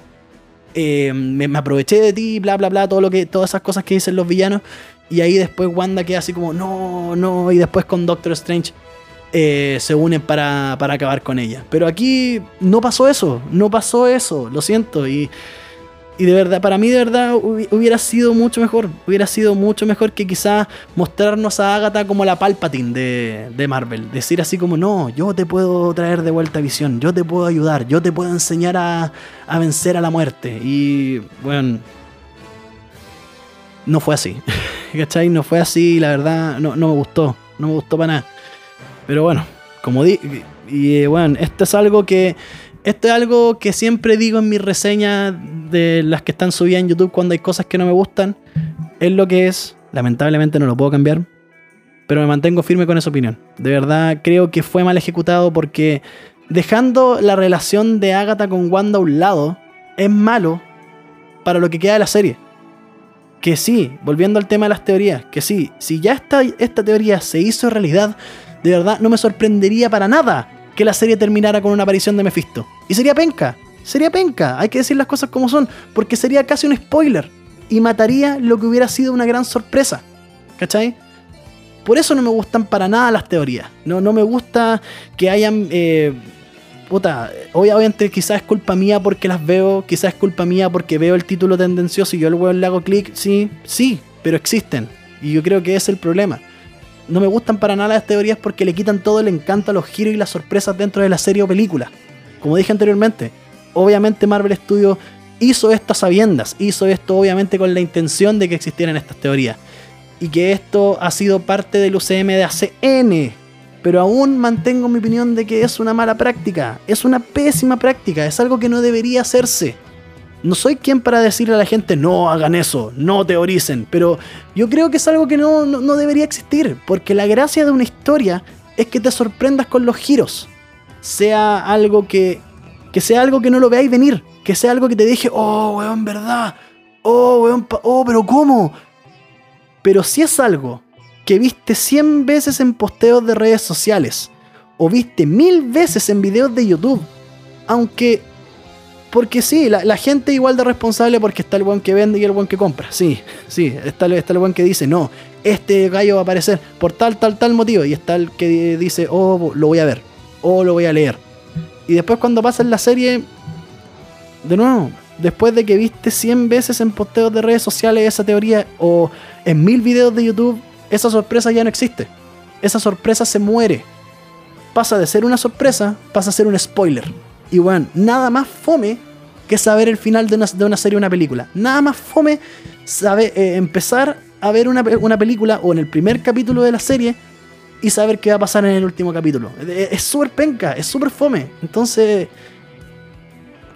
eh, me, me, aproveché de ti, bla, bla, bla, todo lo que, todas esas cosas que dicen los villanos. Y ahí después Wanda queda así como, no, no, y después con Doctor Strange, eh, se unen para, acabar con ella. Pero aquí no pasó eso, no pasó eso, lo siento. Y, y de verdad, para mí de verdad hubiera sido mucho mejor, hubiera sido mucho mejor que quizás mostrarnos a Agatha como la Palpatine de, de Marvel. Decir así como, no, yo te puedo traer de vuelta visión, yo te puedo ayudar, yo te puedo enseñar a, a vencer a la muerte. Y bueno, no fue así. ¿Cachai? No fue así, la verdad, no, no me gustó, no me gustó para nada. Pero bueno, como di y eh, bueno, esto es algo que esto es algo que siempre digo en mis reseñas de las que están subidas en YouTube cuando hay cosas que no me gustan. Es lo que es. Lamentablemente no lo puedo cambiar. Pero me mantengo firme con esa opinión. De verdad creo que fue mal ejecutado porque dejando la relación de Agatha con Wanda a un lado, es malo para lo que queda de la serie. Que sí, volviendo al tema de las teorías, que sí, si ya esta, esta teoría se hizo realidad, de verdad no me sorprendería para nada que la serie terminara con una aparición de Mephisto. Y sería penca, sería penca, hay que decir las cosas como son, porque sería casi un spoiler y mataría lo que hubiera sido una gran sorpresa. ¿Cachai? Por eso no me gustan para nada las teorías. No, no me gusta que hayan... Eh, puta, obviamente quizás es culpa mía porque las veo, quizás es culpa mía porque veo el título tendencioso y yo luego le hago clic, sí, sí, pero existen. Y yo creo que es el problema no me gustan para nada las teorías porque le quitan todo el encanto a los giros y las sorpresas dentro de la serie o película. Como dije anteriormente, obviamente Marvel Studios hizo estas sabiendas, hizo esto obviamente con la intención de que existieran estas teorías. Y que esto ha sido parte del UCM de ACN. Pero aún mantengo mi opinión de que es una mala práctica. Es una pésima práctica. Es algo que no debería hacerse. No soy quien para decirle a la gente no hagan eso, no teoricen, pero yo creo que es algo que no, debería existir, porque la gracia de una historia es que te sorprendas con los giros. Sea algo que, que sea algo que no lo veáis venir, que sea algo que te deje, oh, weón, verdad, oh, weón, oh, pero ¿cómo? Pero si es algo que viste 100 veces en posteos de redes sociales, o viste mil veces en videos de YouTube, aunque porque sí, la, gente igual de responsable porque está el buen que vende y el buen que compra. Sí, sí, está, el buen que dice, no, este gallo va a aparecer por tal, tal, tal motivo. Y está el que dice, oh, lo voy a ver, o lo voy a leer. Y después cuando pasa en la serie, de nuevo, después de que viste 100 veces en posteos de redes sociales esa teoría o en mil videos de YouTube, esa sorpresa ya no existe. Esa sorpresa se muere. Pasa de ser una sorpresa, pasa a ser un spoiler. Y bueno, nada más fome que saber el final de una, serie o una película. Nada más fome saber, eh, empezar a ver una, película o en el primer capítulo de la serie y saber qué va a pasar en el último capítulo. Es súper penca, es súper fome. Entonces,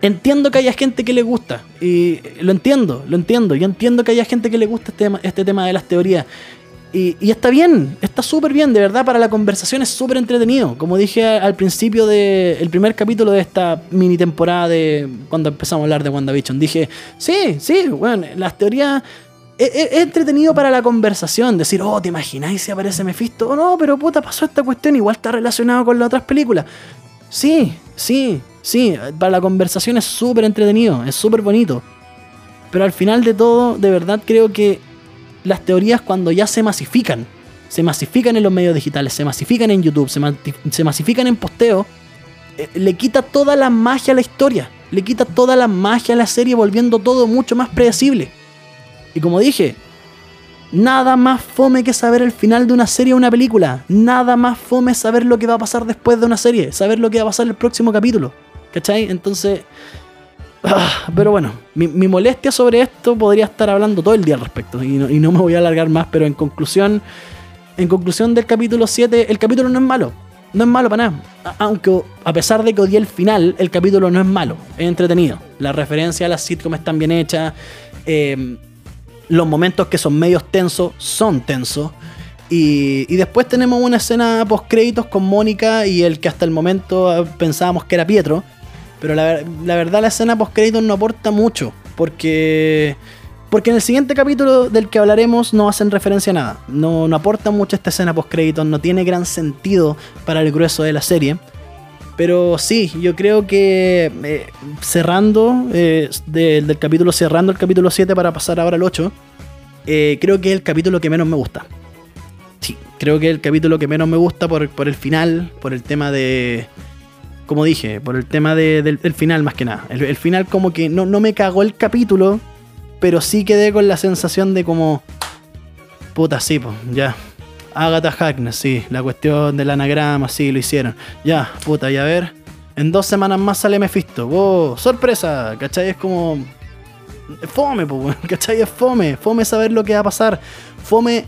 entiendo que haya gente que le gusta. Y lo entiendo, lo entiendo. Yo entiendo que haya gente que le gusta este, este tema de las teorías. Y, está bien, está súper bien, de verdad, para la conversación es súper entretenido. Como dije al principio del primer capítulo de esta mini temporada de cuando empezamos a hablar de WandaVision, dije, sí, sí, bueno, las teorías es, entretenido para la conversación, decir, oh, ¿te imagináis si aparece Mephisto? Oh, no, pero puta, pasó esta cuestión, igual está relacionado con las otras películas. Sí, sí, sí, para la conversación es súper entretenido, es súper bonito. Pero al final de todo, de verdad creo que las teorías cuando ya se masifican, se masifican en los medios digitales, se masifican en YouTube, se, masifican en posteo, eh, le quita toda la magia a la historia, le quita toda la magia a la serie volviendo todo mucho más predecible. Y como dije, nada más fome que saber el final de una serie o una película, nada más fome saber lo que va a pasar después de una serie, saber lo que va a pasar el próximo capítulo. ¿Cachai? Entonces, pero bueno, mi, molestia sobre esto podría estar hablando todo el día al respecto y no, me voy a alargar más, pero en conclusión, en conclusión del capítulo 7, el capítulo no es malo, no es malo para nada. Aunque a pesar de que odié el final, el capítulo no es malo, es entretenido. Las referencias a las sitcoms están bien hechas, eh, los momentos que son medios tensos son tensos. Y, y, después tenemos una escena post créditos con Mónica y el que hasta el momento pensábamos que era Pietro pero la, verdad la escena post créditos no aporta mucho. Porque. Porque en el siguiente capítulo del que hablaremos no hacen referencia a nada. No, aporta mucho esta escena post créditos. No tiene gran sentido para el grueso de la serie. Pero sí, yo creo que eh, cerrando eh, del capítulo, cerrando el capítulo 7 para pasar ahora al 8, eh, creo que es el capítulo que menos me gusta. Sí, creo que es el capítulo que menos me gusta por, por el final, por el tema de, como dije, por el tema del, final más que nada. El, final como que no, no me cagó el capítulo, pero sí quedé con la sensación de como... Puta, sí, pues, ya. Agatha Harkness, sí. La cuestión del anagrama, sí, lo hicieron. Ya, puta, y a ver. En dos semanas más sale Mephisto. ¡Wow! ¡Sorpresa! ¿Cachai? Es como... Fome, pues, ¿cachai? Es fome. Fome saber lo que va a pasar. Fome...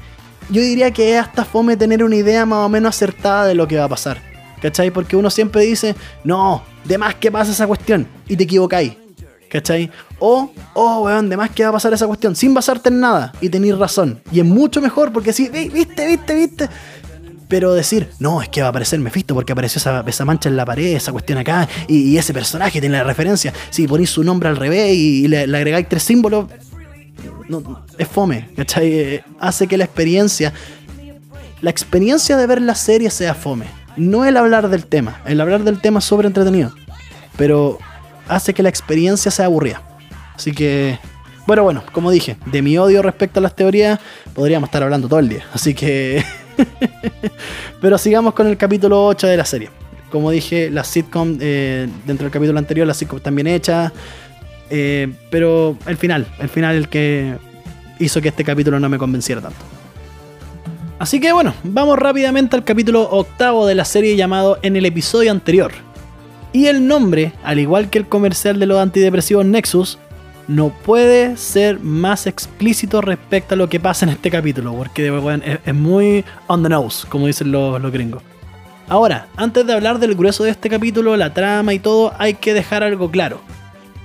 Yo diría que es hasta fome tener una idea más o menos acertada de lo que va a pasar. ¿Cachai? Porque uno siempre dice, no, de más que pasa esa cuestión. Y te equivocáis. ¿Cachai? O, oh, weón, de más que va a pasar esa cuestión. Sin basarte en nada. Y tenéis razón. Y es mucho mejor porque si, viste, viste, viste. Pero decir, no, es que va a aparecer Mephisto porque apareció esa, mancha en la pared, esa cuestión acá, y, ese personaje tiene la referencia. Si ponéis su nombre al revés y, le, agregáis tres símbolos, es fome, ¿cachai? Eh, hace que la experiencia, la experiencia de ver la serie sea fome no el hablar del tema, el hablar del tema es súper entretenido, pero hace que la experiencia sea aburrida. Así que, bueno, bueno, como dije, de mi odio respecto a las teorías, podríamos estar hablando todo el día. Así que, pero sigamos con el capítulo 8 de la serie. Como dije, la sitcom, eh, dentro del capítulo anterior, la sitcom están bien hechas, eh, pero el final, el final el que hizo que este capítulo no me convenciera tanto. Así que bueno, vamos rápidamente al capítulo octavo de la serie llamado En el episodio anterior. Y el nombre, al igual que el comercial de los antidepresivos Nexus, no puede ser más explícito respecto a lo que pasa en este capítulo, porque es, muy on the nose, como dicen los, los gringos. Ahora, antes de hablar del grueso de este capítulo, la trama y todo, hay que dejar algo claro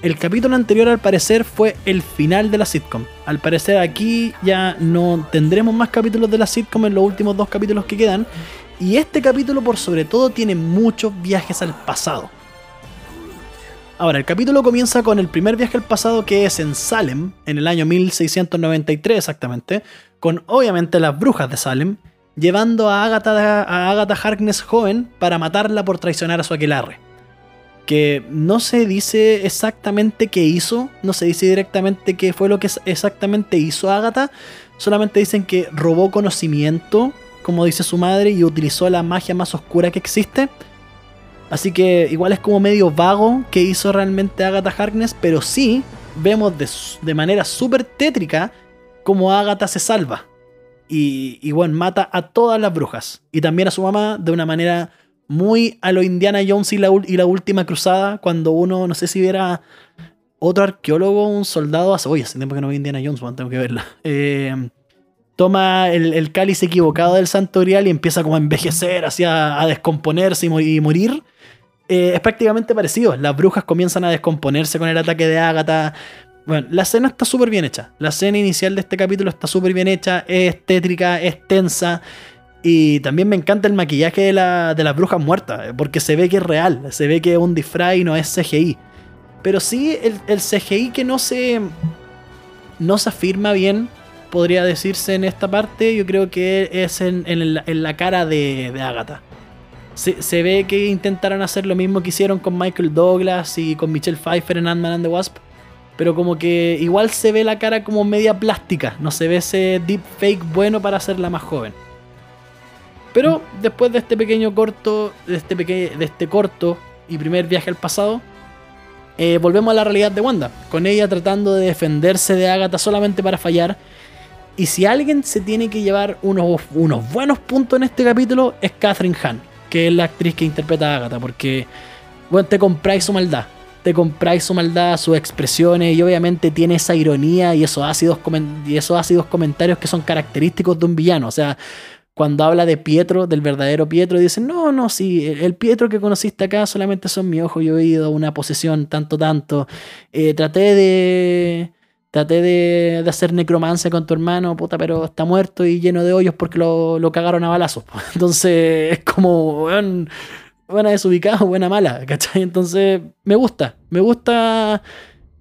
el capítulo anterior al parecer fue el final de la sitcom. Al parecer aquí ya no tendremos más capítulos de la sitcom en los últimos dos capítulos que quedan. Y este capítulo por sobre todo tiene muchos viajes al pasado. Ahora, el capítulo comienza con el primer viaje al pasado que es en Salem, en el año 1693 exactamente, con obviamente las brujas de Salem, llevando a Agatha, Harkness joven para matarla por traicionar a su aquelarre que no se dice exactamente qué hizo, no se dice directamente qué fue lo que exactamente hizo Agatha, solamente dicen que robó conocimiento, como dice su madre, y utilizó la magia más oscura que existe. Así que igual es como medio vago que hizo realmente Agatha Harkness, pero sí vemos de, manera súper tétrica como Agatha se salva. Y, y bueno, mata a todas las brujas. Y también a su mamá de una manera muy a lo Indiana Jones y la, última cruzada, cuando uno, no sé si viera otro arqueólogo, un soldado, hace, oye, hace tiempo que no veo Indiana Jones, bueno, tengo que verla. Eh, toma el, cáliz equivocado del santorial y empieza como a envejecer, así a, descomponerse y, morir. Eh, es prácticamente parecido. Las brujas comienzan a descomponerse con el ataque de Ágata. Bueno, la escena está súper bien hecha. La escena inicial de este capítulo está súper bien hecha, es tétrica, es tensa. Y también me encanta el maquillaje de, la, de las brujas muertas, porque se ve que es real, se ve que es un disfraz y no es CGI. Pero sí, el, el CGI que no se, no se afirma bien podría decirse en esta parte, yo creo que es en, la cara de, de Agatha. Se, ve que intentaron hacer lo mismo que hicieron con Michael Douglas y con Michelle Pfeiffer en Ant-Man and the Wasp. Pero como que igual se ve la cara como media plástica. No se ve ese deep fake bueno para hacerla más joven. Pero después de este pequeño corto, de este, este corto y primer viaje al pasado, eh, volvemos a la realidad de Wanda. Con ella tratando de defenderse de Agatha solamente para fallar y si alguien se tiene que llevar unos, buenos puntos en este capítulo, es Catherine Hahn, que es la actriz que interpreta a Agatha, porque, bueno, te compráis su maldad. Te compráis su maldad, sus expresiones, y obviamente tiene esa ironía y esos ácidos comentarios que son característicos de un villano. O sea, cuando habla de Pietro, del verdadero Pietro, dicen, no, no, sí, el Pietro que conociste acá solamente son mi ojo, ido a una posesión tanto, tanto. Eh, traté de Traté de, hacer necromancia con tu hermano, puta, pero está muerto y lleno de hoyos porque lo, lo cagaron a balazos. Entonces es como, buena desubicada, buena mala, ¿cachai? Entonces me gusta, me gusta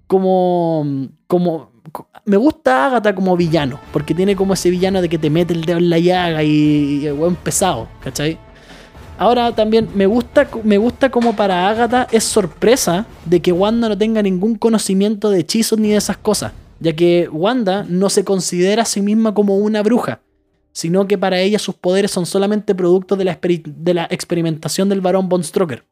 como, como, me gusta Agatha como villano, porque tiene como ese villano de que te mete el dedo en la llaga y, buen pesado, ¿cachai? Ahora también me gusta, me gusta como para Agatha es sorpresa de que Wanda no tenga ningún conocimiento de hechizos ni de esas cosas, ya que Wanda no se considera a sí misma como una bruja, sino que para ella sus poderes son solamente producto de la, de la experimentación del varón Von Stroker.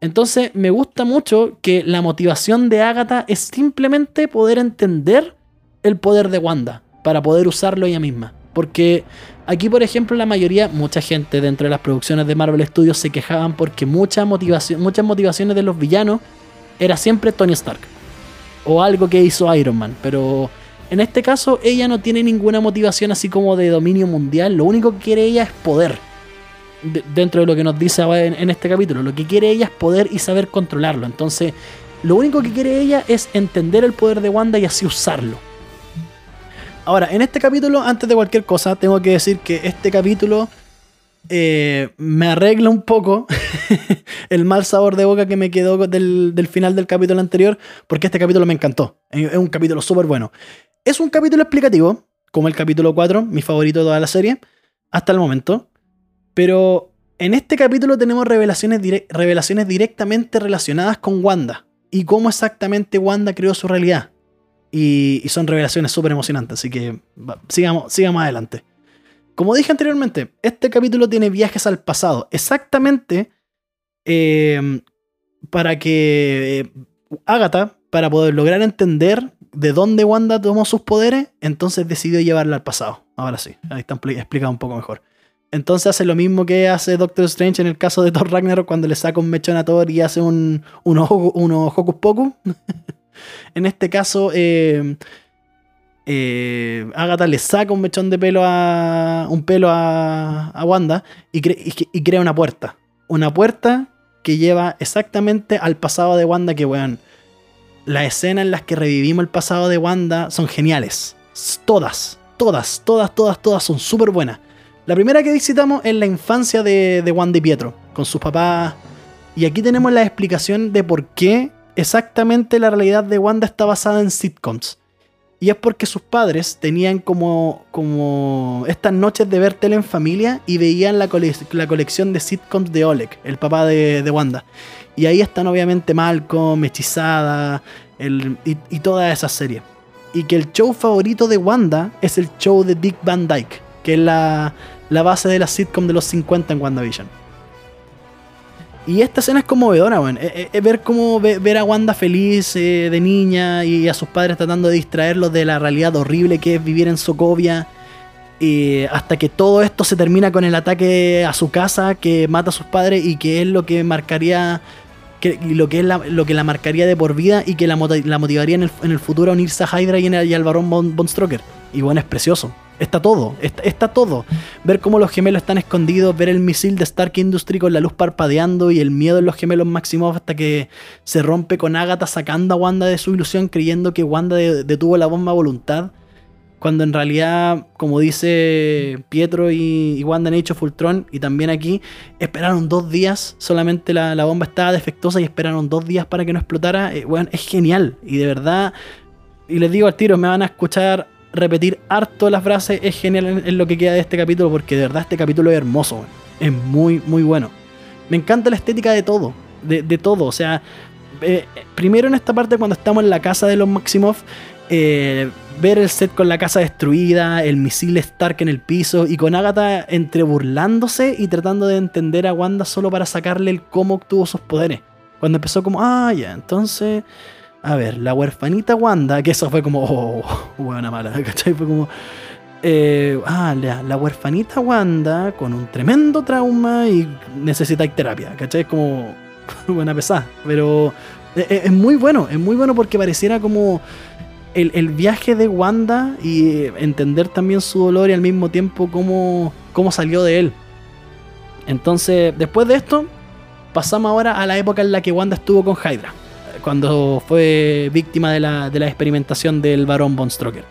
Entonces me gusta mucho que la motivación de Agatha es simplemente poder entender el poder de Wanda para poder usarlo ella misma. Porque aquí, por ejemplo, la mayoría, mucha gente dentro de las producciones de Marvel Studios se quejaban porque mucha motivación, muchas motivaciones de los villanos era siempre Tony Stark. O algo que hizo Iron Man. Pero en este caso, ella no tiene ninguna motivación así como de dominio mundial. Lo único que quiere ella es poder. Dentro de lo que nos dice en, este capítulo. Lo que quiere ella es poder y saber controlarlo. Entonces, lo único que quiere ella es entender el poder de Wanda y así usarlo. Ahora, en este capítulo, antes de cualquier cosa, tengo que decir que este capítulo eh, me arregla un poco el mal sabor de boca que me quedó del, final del capítulo anterior, porque este capítulo me encantó. Es un capítulo súper bueno. Es un capítulo explicativo, como el capítulo 4, mi favorito de toda la serie, hasta el momento. Pero en este capítulo tenemos revelaciones, revelaciones directamente relacionadas con Wanda y cómo exactamente Wanda creó su realidad. Y, son revelaciones súper emocionantes, así que sigamos, sigamos adelante. Como dije anteriormente, este capítulo tiene viajes al pasado, exactamente eh, para que eh, Agatha, para poder lograr entender de dónde Wanda tomó sus poderes, entonces decidió llevarla al pasado. Ahora sí, ahí está explicado un poco mejor. Entonces hace lo mismo que hace Doctor Strange en el caso de Thor Ragnarok cuando le saca un mechón a Thor y hace un, un, Hocus Pocus. En este caso, eh, eh, Agatha le saca un mechón de pelo a. un pelo a, Wanda y, crea una puerta. Una puerta que lleva exactamente al pasado de Wanda. Que weón. Las escenas en las que revivimos el pasado de Wanda son geniales. Todas, todas, todas, todas, todas son súper buenas. La primera que visitamos es la infancia de, de Wanda y Pietro, con sus papás. Y aquí tenemos la explicación de por qué exactamente la realidad de Wanda está basada en sitcoms. Y es porque sus padres tenían como, como estas noches de ver tele en familia y veían la, colección de sitcoms de Oleg, el papá de, Wanda. Y ahí están obviamente Malcolm, Hechizada y, y toda esa serie. Y que el show favorito de Wanda es el show de Dick Van Dyke, que es la, la base de la sitcom de los 50 en WandaVision. Y esta escena es conmovedora, weón. Es, ver cómo ver a Wanda feliz eh, de niña y a sus padres tratando de distraerlos de la realidad horrible que es vivir en Sokovia. hasta que todo esto se termina con el ataque a su casa que mata a sus padres y que es lo que marcaría que, lo que es la, lo que la marcaría de por vida y que la, motivaría en el, futuro a unirse a Hydra y, al varón Von. Y bueno, es precioso. Está todo, está, todo. Ver cómo los gemelos están escondidos, ver el misil de Stark Industry con la luz parpadeando y el miedo en los gemelos Maximoff hasta que se rompe con Agatha sacando a Wanda de su ilusión creyendo que Wanda detuvo la bomba a voluntad. Cuando en realidad, como dice Pietro y, Wanda en Age of y también aquí, esperaron dos días, solamente la, bomba estaba defectuosa y esperaron dos días para que no explotara. bueno, eh, es genial. Y de verdad, y les digo al tiro, me van a escuchar repetir harto la frase, es genial en, lo que queda de este capítulo, porque de verdad este capítulo es hermoso, es muy, muy bueno. Me encanta la estética de todo, de, todo, o sea, eh, primero en esta parte cuando estamos en la casa de los Maximoff, eh, ver el set con la casa destruida, el misil Stark en el piso y con Agatha entre burlándose y tratando de entender a Wanda solo para sacarle el cómo obtuvo sus poderes. Cuando empezó como, ah, ya, entonces, a ver, la huerfanita Wanda, que eso fue como, oh, buena mala, ¿cachai? Fue como, eh, ah, la, la, huerfanita Wanda con un tremendo trauma y necesita terapia, ¿cachai? Es como, buena pesada, pero es, eh, es muy bueno, es muy bueno porque pareciera como el, viaje de Wanda y entender también su dolor y al mismo tiempo cómo, cómo salió de él. Entonces, después de esto, pasamos ahora a la época en la que Wanda estuvo con Hydra, cuando fue víctima de la, de la experimentación del varón Von Stroker.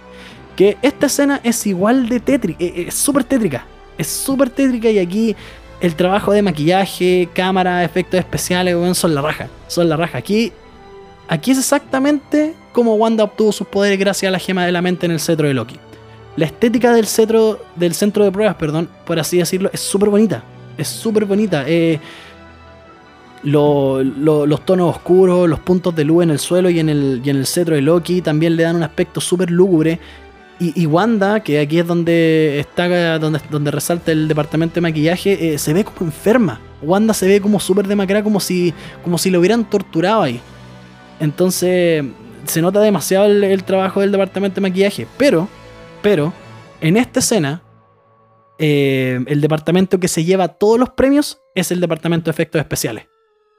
Que esta escena es igual de tétrica, eh, es súper tétrica, es súper tétrica y aquí el trabajo de maquillaje, cámara, efectos especiales, son la raja, son la raja. Aquí Aquí es exactamente como Wanda obtuvo sus poderes gracias a la gema de la mente en el cetro de Loki. La estética del, cetro, del centro de pruebas, perdón, por así decirlo, es súper bonita. Es súper bonita. Eh, los tonos oscuros, los puntos de luz en el suelo y en el, en el cetro de Loki también le dan un aspecto súper lúgubre. Y, Wanda, que aquí es donde está donde, donde resalta el departamento de maquillaje, eh, se ve como enferma. Wanda se ve como súper demacrada, como si, como si lo hubieran torturado ahí. Entonces se nota demasiado el, trabajo del departamento de maquillaje. Pero, pero, en esta escena, eh, el departamento que se lleva todos los premios es el departamento de efectos especiales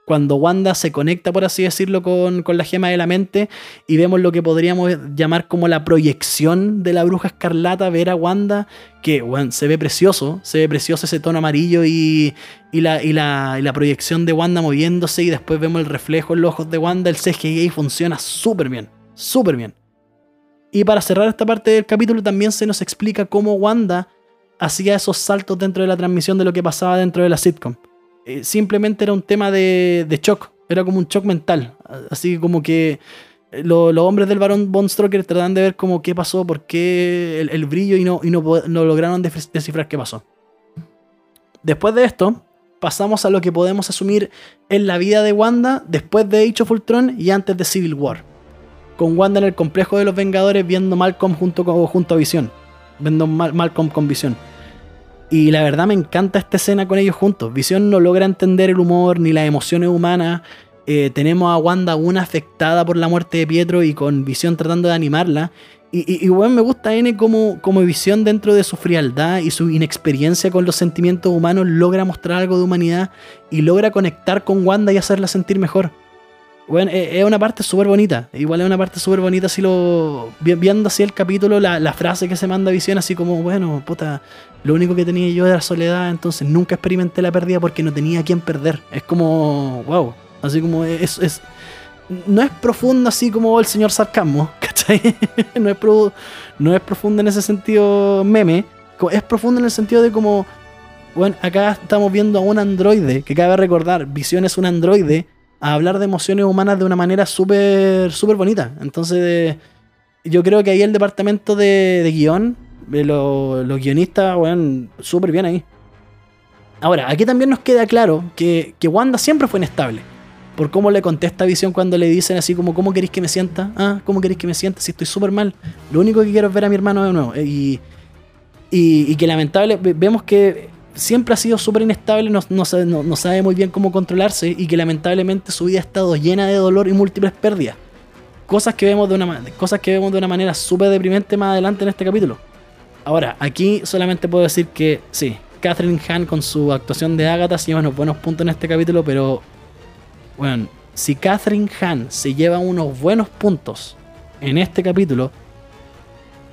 cuando Wanda se conecta, por así decirlo, con, la gema de la mente y vemos lo que podríamos llamar como la proyección de la bruja escarlata, ver a Wanda, que se ve precioso, se ve precioso ese tono amarillo y, la, y, la, proyección de Wanda moviéndose y después vemos el reflejo en los ojos de Wanda, el CGI funciona súper bien, súper bien. Y para cerrar esta parte del capítulo también se nos explica cómo Wanda hacía esos saltos dentro de la transmisión de lo que pasaba dentro de la sitcom. Eh, simplemente era un tema de, de, shock, era como un shock mental, así como que eh, los hombres del varón Von Stroker trataban de ver como qué pasó, por qué el, brillo y, no, y no, no lograron descifrar qué pasó. Después de esto, pasamos a lo que podemos asumir en la vida de Wanda después de Age of Ultron y antes de Civil War. Con Wanda en el complejo de los Vengadores viendo Malcolm junto, con, junto a Visión. Viendo Malcolm con Visión. Y la verdad me encanta esta escena con ellos juntos. Visión no logra entender el humor ni las emociones humanas. Eh, tenemos a Wanda una afectada por la muerte de Pietro y con Visión tratando de animarla. Y, y, bueno, me gusta N como, como Visión dentro de su frialdad y su inexperiencia con los sentimientos humanos logra mostrar algo de humanidad y logra conectar con Wanda y hacerla sentir mejor. Bueno, es una parte súper bonita. Igual es una parte súper bonita si lo. Viendo así el capítulo, la, frase que se manda a visión, así como, bueno, puta, lo único que tenía yo era soledad, entonces nunca experimenté la pérdida porque no tenía a quien perder. Es como, wow. Así como es. es no es profundo así como el señor sarcasmo, ¿cachai? no, es no es profundo en ese sentido meme. Es profundo en el sentido de como. Bueno, acá estamos viendo a un androide, que cabe recordar, Visión es un androide a hablar de emociones humanas de una manera súper súper bonita. Entonces, yo creo que ahí el departamento de, de guion, los, guionistas, bueno, súper bien ahí. Ahora, aquí también nos queda claro que, que, Wanda siempre fue inestable. Por cómo le contesta a Visión cuando le dicen así como, ¿cómo queréis que me sienta? Ah, ¿cómo queréis que me sienta si estoy súper mal? Lo único que quiero es ver a mi hermano de nuevo. Y, y, y que lamentable, vemos que siempre ha sido súper inestable, no, sabe, muy bien cómo controlarse y que lamentablemente su vida ha estado llena de dolor y múltiples pérdidas. Cosas que vemos de una, cosas que vemos de una manera súper deprimente más adelante en este capítulo. Ahora, aquí solamente puedo decir que sí, Catherine Hahn con su actuación de Agatha se lleva unos buenos puntos en este capítulo, pero bueno, si Catherine Hahn se lleva unos buenos puntos en este capítulo,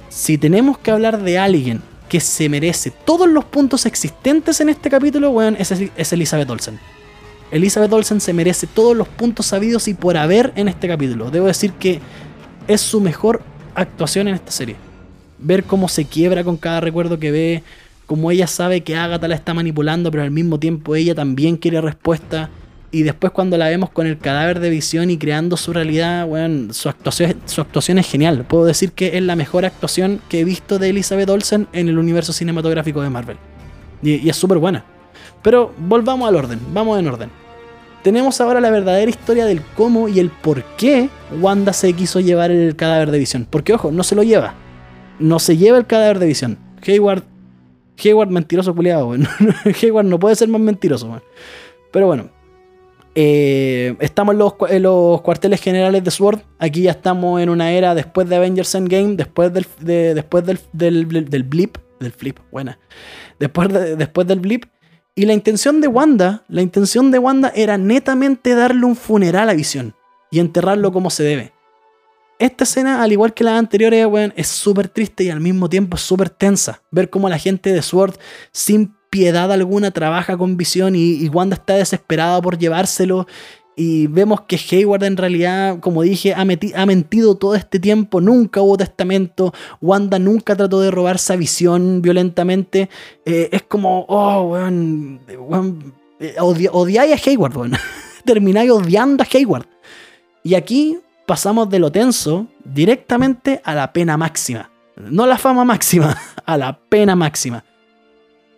si tenemos que hablar de alguien que se merece todos los puntos existentes en este capítulo, weón, es, es Elizabeth Olsen. Elizabeth Olsen se merece todos los puntos sabidos y por haber en este capítulo. Debo decir que es su mejor actuación en esta serie. Ver cómo se quiebra con cada recuerdo que ve, cómo ella sabe que Agatha la está manipulando, pero al mismo tiempo ella también quiere respuesta. Y después cuando la vemos con el cadáver de visión y creando su realidad, bueno, su, actuación, su actuación es genial. Puedo decir que es la mejor actuación que he visto de Elizabeth Olsen en el universo cinematográfico de Marvel. Y, es súper buena. Pero volvamos al orden, vamos en orden. Tenemos ahora la verdadera historia del cómo y el por qué Wanda se quiso llevar el cadáver de visión. Porque, ojo, no se lo lleva. No se lleva el cadáver de visión. Hayward. Hayward mentiroso culiado. Hayward no puede ser más mentiroso. Pero bueno. Eh, estamos en los, en los, cuarteles generales de SWORD. Aquí ya estamos en una era después de Avengers Endgame. Después del, de, después del, del, blip. Del flip, buena. Después, de, después del blip. Y la intención de Wanda, la intención de Wanda era netamente darle un funeral a Visión y enterrarlo como se debe. Esta escena, al igual que las anteriores, es súper triste y al mismo tiempo súper tensa. Ver cómo la gente de Sword, sin piedad alguna, trabaja con Visión y, Wanda está desesperada por llevárselo y vemos que Hayward en realidad, como dije, ha, ha, mentido todo este tiempo, nunca hubo testamento, Wanda nunca trató de robarse a visión violentamente. Eh, es como, oh, weón eh, odiáis a Hayward, weón. Termináis odiando a Hayward. Y aquí pasamos de lo tenso directamente a la pena máxima. No la fama máxima, a la pena máxima.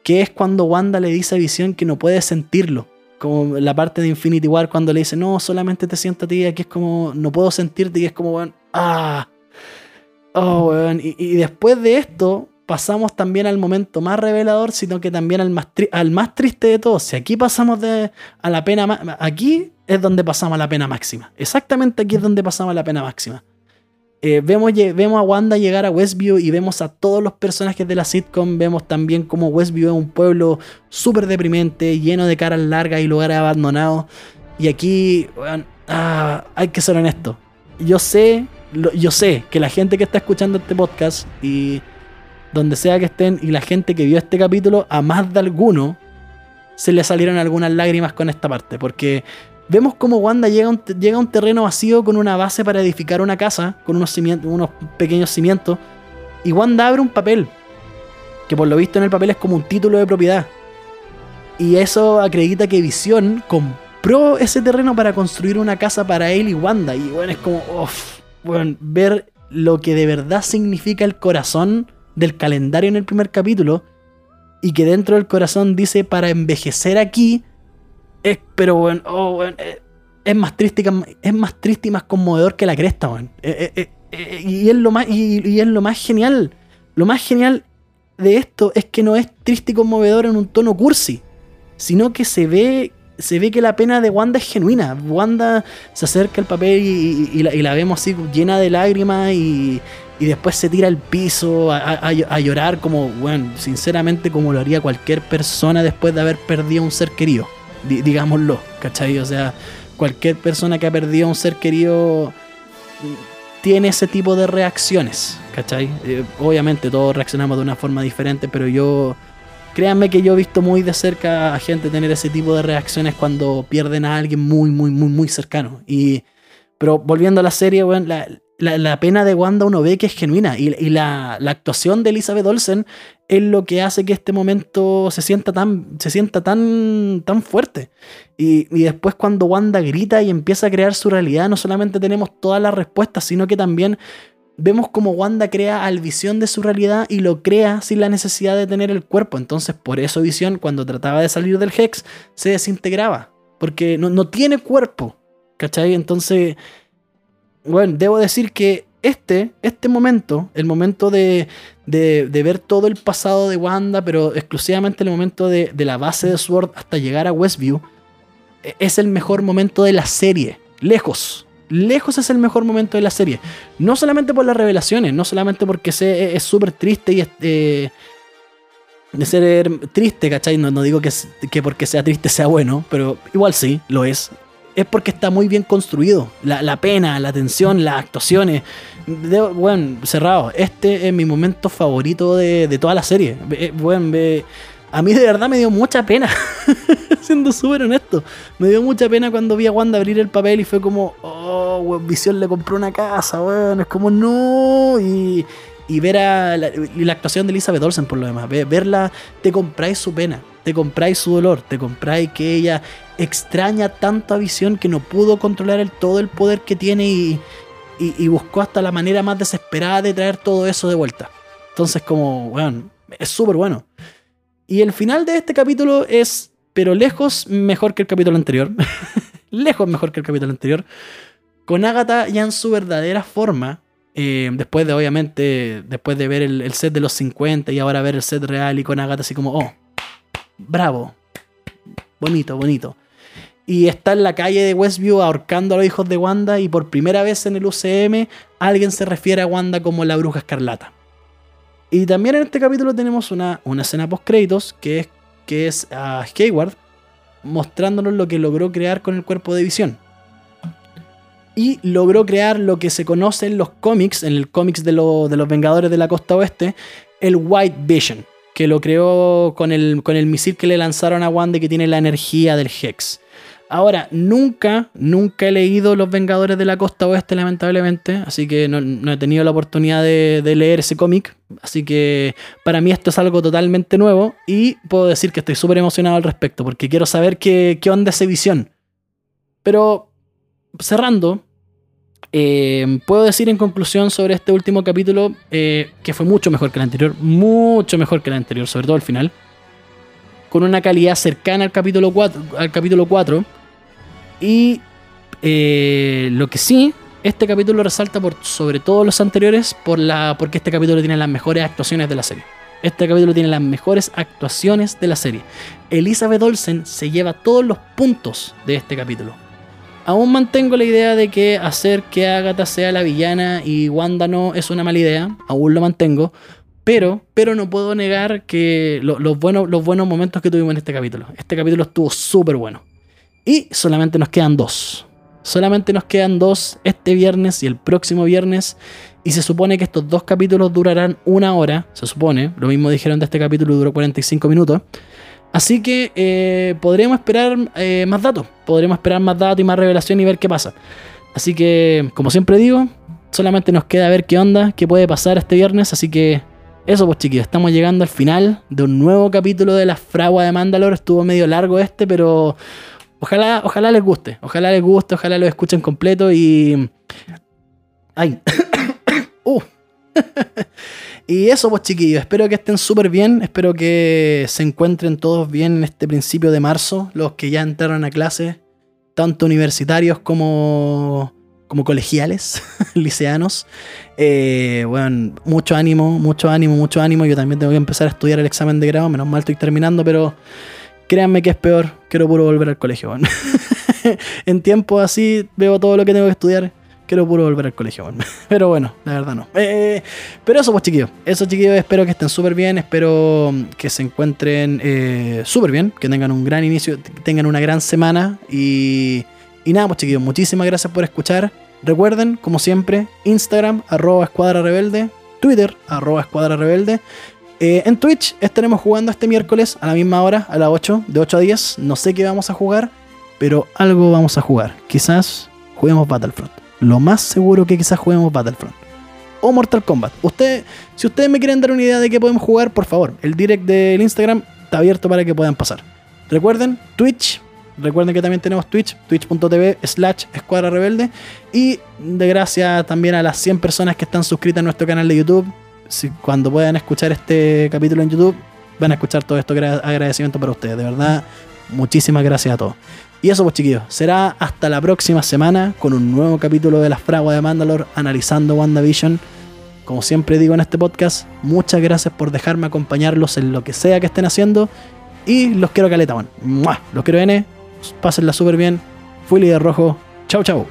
Que es cuando Wanda le dice a Visión que no puede sentirlo como la parte de Infinity War cuando le dice, no, solamente te siento a ti, aquí es como, no puedo sentirte, y es como, weón, ah, oh. Y, después de esto, pasamos también al momento más revelador, sino que también al más, al más triste de todos. Si aquí pasamos de, a la pena, aquí es donde pasamos a la pena máxima. Exactamente aquí es donde pasamos a la pena máxima. Eh, vemos, vemos a Wanda llegar a Westview y vemos a todos los personajes de la sitcom. Vemos también como Westview es un pueblo súper deprimente, lleno de caras largas y lugares abandonados. Y aquí, ah, hay que ser honesto. Yo sé, yo sé que la gente que está escuchando este podcast y donde sea que estén y la gente que vio este capítulo, a más de alguno se le salieron algunas lágrimas con esta parte. Porque Vemos como Wanda llega a, un, llega un terreno vacío con una base para edificar una casa, con unos, cimientos, unos pequeños cimientos, y Wanda abre un papel, que por lo visto en el papel es como un título de propiedad. Y eso acredita que Visión compró ese terreno para construir una casa para él y Wanda. Y bueno, es como, uff, bueno, ver lo que de verdad significa el corazón del calendario en el primer capítulo. Y que dentro del corazón dice para envejecer aquí pero, bueno, oh, eh, es más triste es más triste y más conmovedor que la cresta, weón. Eh, eh, y, es lo más, y, es lo más genial. Lo más genial de esto es que no es triste y conmovedor en un tono cursi, sino que se ve, se ve que la pena de Wanda es genuina. Wanda se acerca al papel y, la, vemos así llena de lágrimas y, después se tira al piso a, llorar como, bueno, sinceramente como lo haría cualquier persona después de haber perdido un ser querido digámoslo, ¿cachai? O sea, cualquier persona que ha perdido a un ser querido tiene ese tipo de reacciones, ¿cachai? Eh, obviamente todos reaccionamos de una forma diferente, pero yo, créanme que yo he visto muy de cerca a gente tener ese tipo de reacciones cuando pierden a alguien muy, muy, muy, muy cercano. Y, pero volviendo a la serie, bueno, la, la, pena de Wanda uno ve que es genuina y, la, actuación de Elizabeth Olsen es lo que hace que este momento se sienta tan, se sienta tan, tan fuerte. Y, después cuando Wanda grita y empieza a crear su realidad, no solamente tenemos todas las respuestas, sino que también vemos como Wanda crea al visión de su realidad y lo crea sin la necesidad de tener el cuerpo. Entonces por eso visión cuando trataba de salir del Hex se desintegraba, porque no, no tiene cuerpo. ¿Cachai? Entonces bueno, debo decir que este, este momento, el momento de, ver todo el pasado de Wanda, pero exclusivamente el momento de, la base de Sword hasta llegar a Westview, e, es el mejor momento de la serie. Lejos. Lejos es el mejor momento de la serie. No solamente por las revelaciones, no solamente porque se, es súper triste y eh, de ser triste, ¿cachai? No, no digo que, que porque sea triste sea bueno, pero igual sí, lo es es porque está muy bien construido. La, pena, la tensión, las actuaciones. bueno, cerrado. Este es mi momento favorito de, toda la serie. Bueno, a mí de verdad me dio mucha pena. Siendo súper honesto. Me dio mucha pena cuando vi a Wanda abrir el papel y fue como, oh, Visión le compró una casa, weón. Es como, no. Y, ver a la, la, actuación de Elizabeth Olsen por lo demás. Verla, te compráis su pena te compráis su dolor, te compráis que ella extraña tanto a Visión que no pudo controlar todo el poder que tiene y, buscó hasta la manera más desesperada de traer todo eso de vuelta. Entonces, como, bueno, es súper bueno. Y el final de este capítulo es, pero lejos mejor que el capítulo anterior. lejos mejor que el capítulo anterior. Con Agatha ya en su verdadera forma, eh, después de obviamente, después de ver el, el, set de los 50 y ahora ver el set real y con Agatha así como, oh, bravo. Bonito, bonito. Y está en la calle de Westview ahorcando a los hijos de Wanda y por primera vez en el UCM alguien se refiere a Wanda como la bruja escarlata. Y también en este capítulo tenemos una, una escena post créditos que es, que es a Hayward mostrándonos lo que logró crear con el cuerpo de visión. Y logró crear lo que se conoce en los cómics, en el cómics de, de los Vengadores de la Costa Oeste, el White Vision que lo creó con el, con el misil que le lanzaron a Wanda que tiene la energía del Hex. Ahora, nunca, nunca he leído Los Vengadores de la Costa Oeste, lamentablemente, así que no, he tenido la oportunidad de, leer ese cómic, así que para mí esto es algo totalmente nuevo y puedo decir que estoy súper emocionado al respecto, porque quiero saber qué, qué onda esa visión. Pero, cerrando, eh, puedo decir en conclusión sobre este último capítulo eh, que fue mucho mejor que el anterior, mucho mejor que el anterior, sobre todo el final, con una calidad cercana al capítulo 4, al capítulo 4 y eh, lo que sí, este capítulo resalta por sobre todos los anteriores por la, porque este capítulo tiene las mejores actuaciones de la serie. Este capítulo tiene las mejores actuaciones de la serie. Elizabeth Olsen se lleva todos los puntos de este capítulo Aún mantengo la idea de que hacer que Agatha sea la villana y Wanda no es una mala idea. Aún lo mantengo. Pero, pero no puedo negar que los, buenos, los buenos momentos que tuvimos en este capítulo. Este capítulo estuvo súper bueno. Y solamente nos quedan dos. Solamente nos quedan dos este viernes y el próximo viernes. Y se supone que estos dos capítulos durarán una hora. Se supone. Lo mismo dijeron de este capítulo, duró 45 minutos. Así que eh, podremos esperar eh, más datos, podremos esperar más datos y más revelación y ver qué pasa. Así que, como siempre digo, solamente nos queda ver qué onda, qué puede pasar este viernes. Así que, eso pues chiquillos, estamos llegando al final de un nuevo capítulo de la fragua de Mandalore. Estuvo medio largo este, pero ojalá, ojalá les guste, ojalá les guste, ojalá lo escuchen completo y... ¡Ay! ¡Uh! Y eso, pues chiquillos, espero que estén súper bien, espero que se encuentren todos bien en este principio de marzo, los que ya entraron a clase, tanto universitarios como, como colegiales, liceanos. Eh, bueno, mucho ánimo, mucho ánimo, mucho ánimo. Yo también tengo que empezar a estudiar el examen de grado, menos mal estoy terminando, pero créanme que es peor, quiero puro volver al colegio. en tiempo así veo todo lo que tengo que estudiar quiero puro volver al colegio. Pero bueno, la verdad no. Eh, pero eso pues chiquillos. Eso chiquillos, espero que estén súper bien. Espero que se encuentren eh, súper bien. Que tengan un gran inicio, tengan una gran semana. Y, y nada pues chiquillos, muchísimas gracias por escuchar. Recuerden, como siempre, Instagram, arroba escuadra rebelde. Twitter, arroba escuadra rebelde. Eh, en Twitch estaremos jugando este miércoles a la misma hora, a las 8, de 8 a 10. No sé qué vamos a jugar, pero algo vamos a jugar. Quizás juguemos Battlefront lo más seguro que quizás juguemos Battlefront. O Mortal Kombat. Usted, si ustedes me quieren dar una idea de qué podemos jugar, por favor, el direct del Instagram está abierto para que puedan pasar. Recuerden, Twitch. Recuerden que también tenemos Twitch, twitch.tv slash escuadra rebelde. Y de gracias también a las 100 personas que están suscritas a nuestro canal de YouTube. Si, cuando puedan escuchar este capítulo en YouTube, van a escuchar todo esto agradecimiento para ustedes. De verdad, muchísimas gracias a todos. Y eso pues chiquillos, será hasta la próxima semana con un nuevo capítulo de las fraguas de Mandalore analizando WandaVision. Como siempre digo en este podcast, muchas gracias por dejarme acompañarlos en lo que sea que estén haciendo. Y los quiero caleta, man. Los quiero N. Pásenla súper bien. Fui líder rojo. Chau, chau.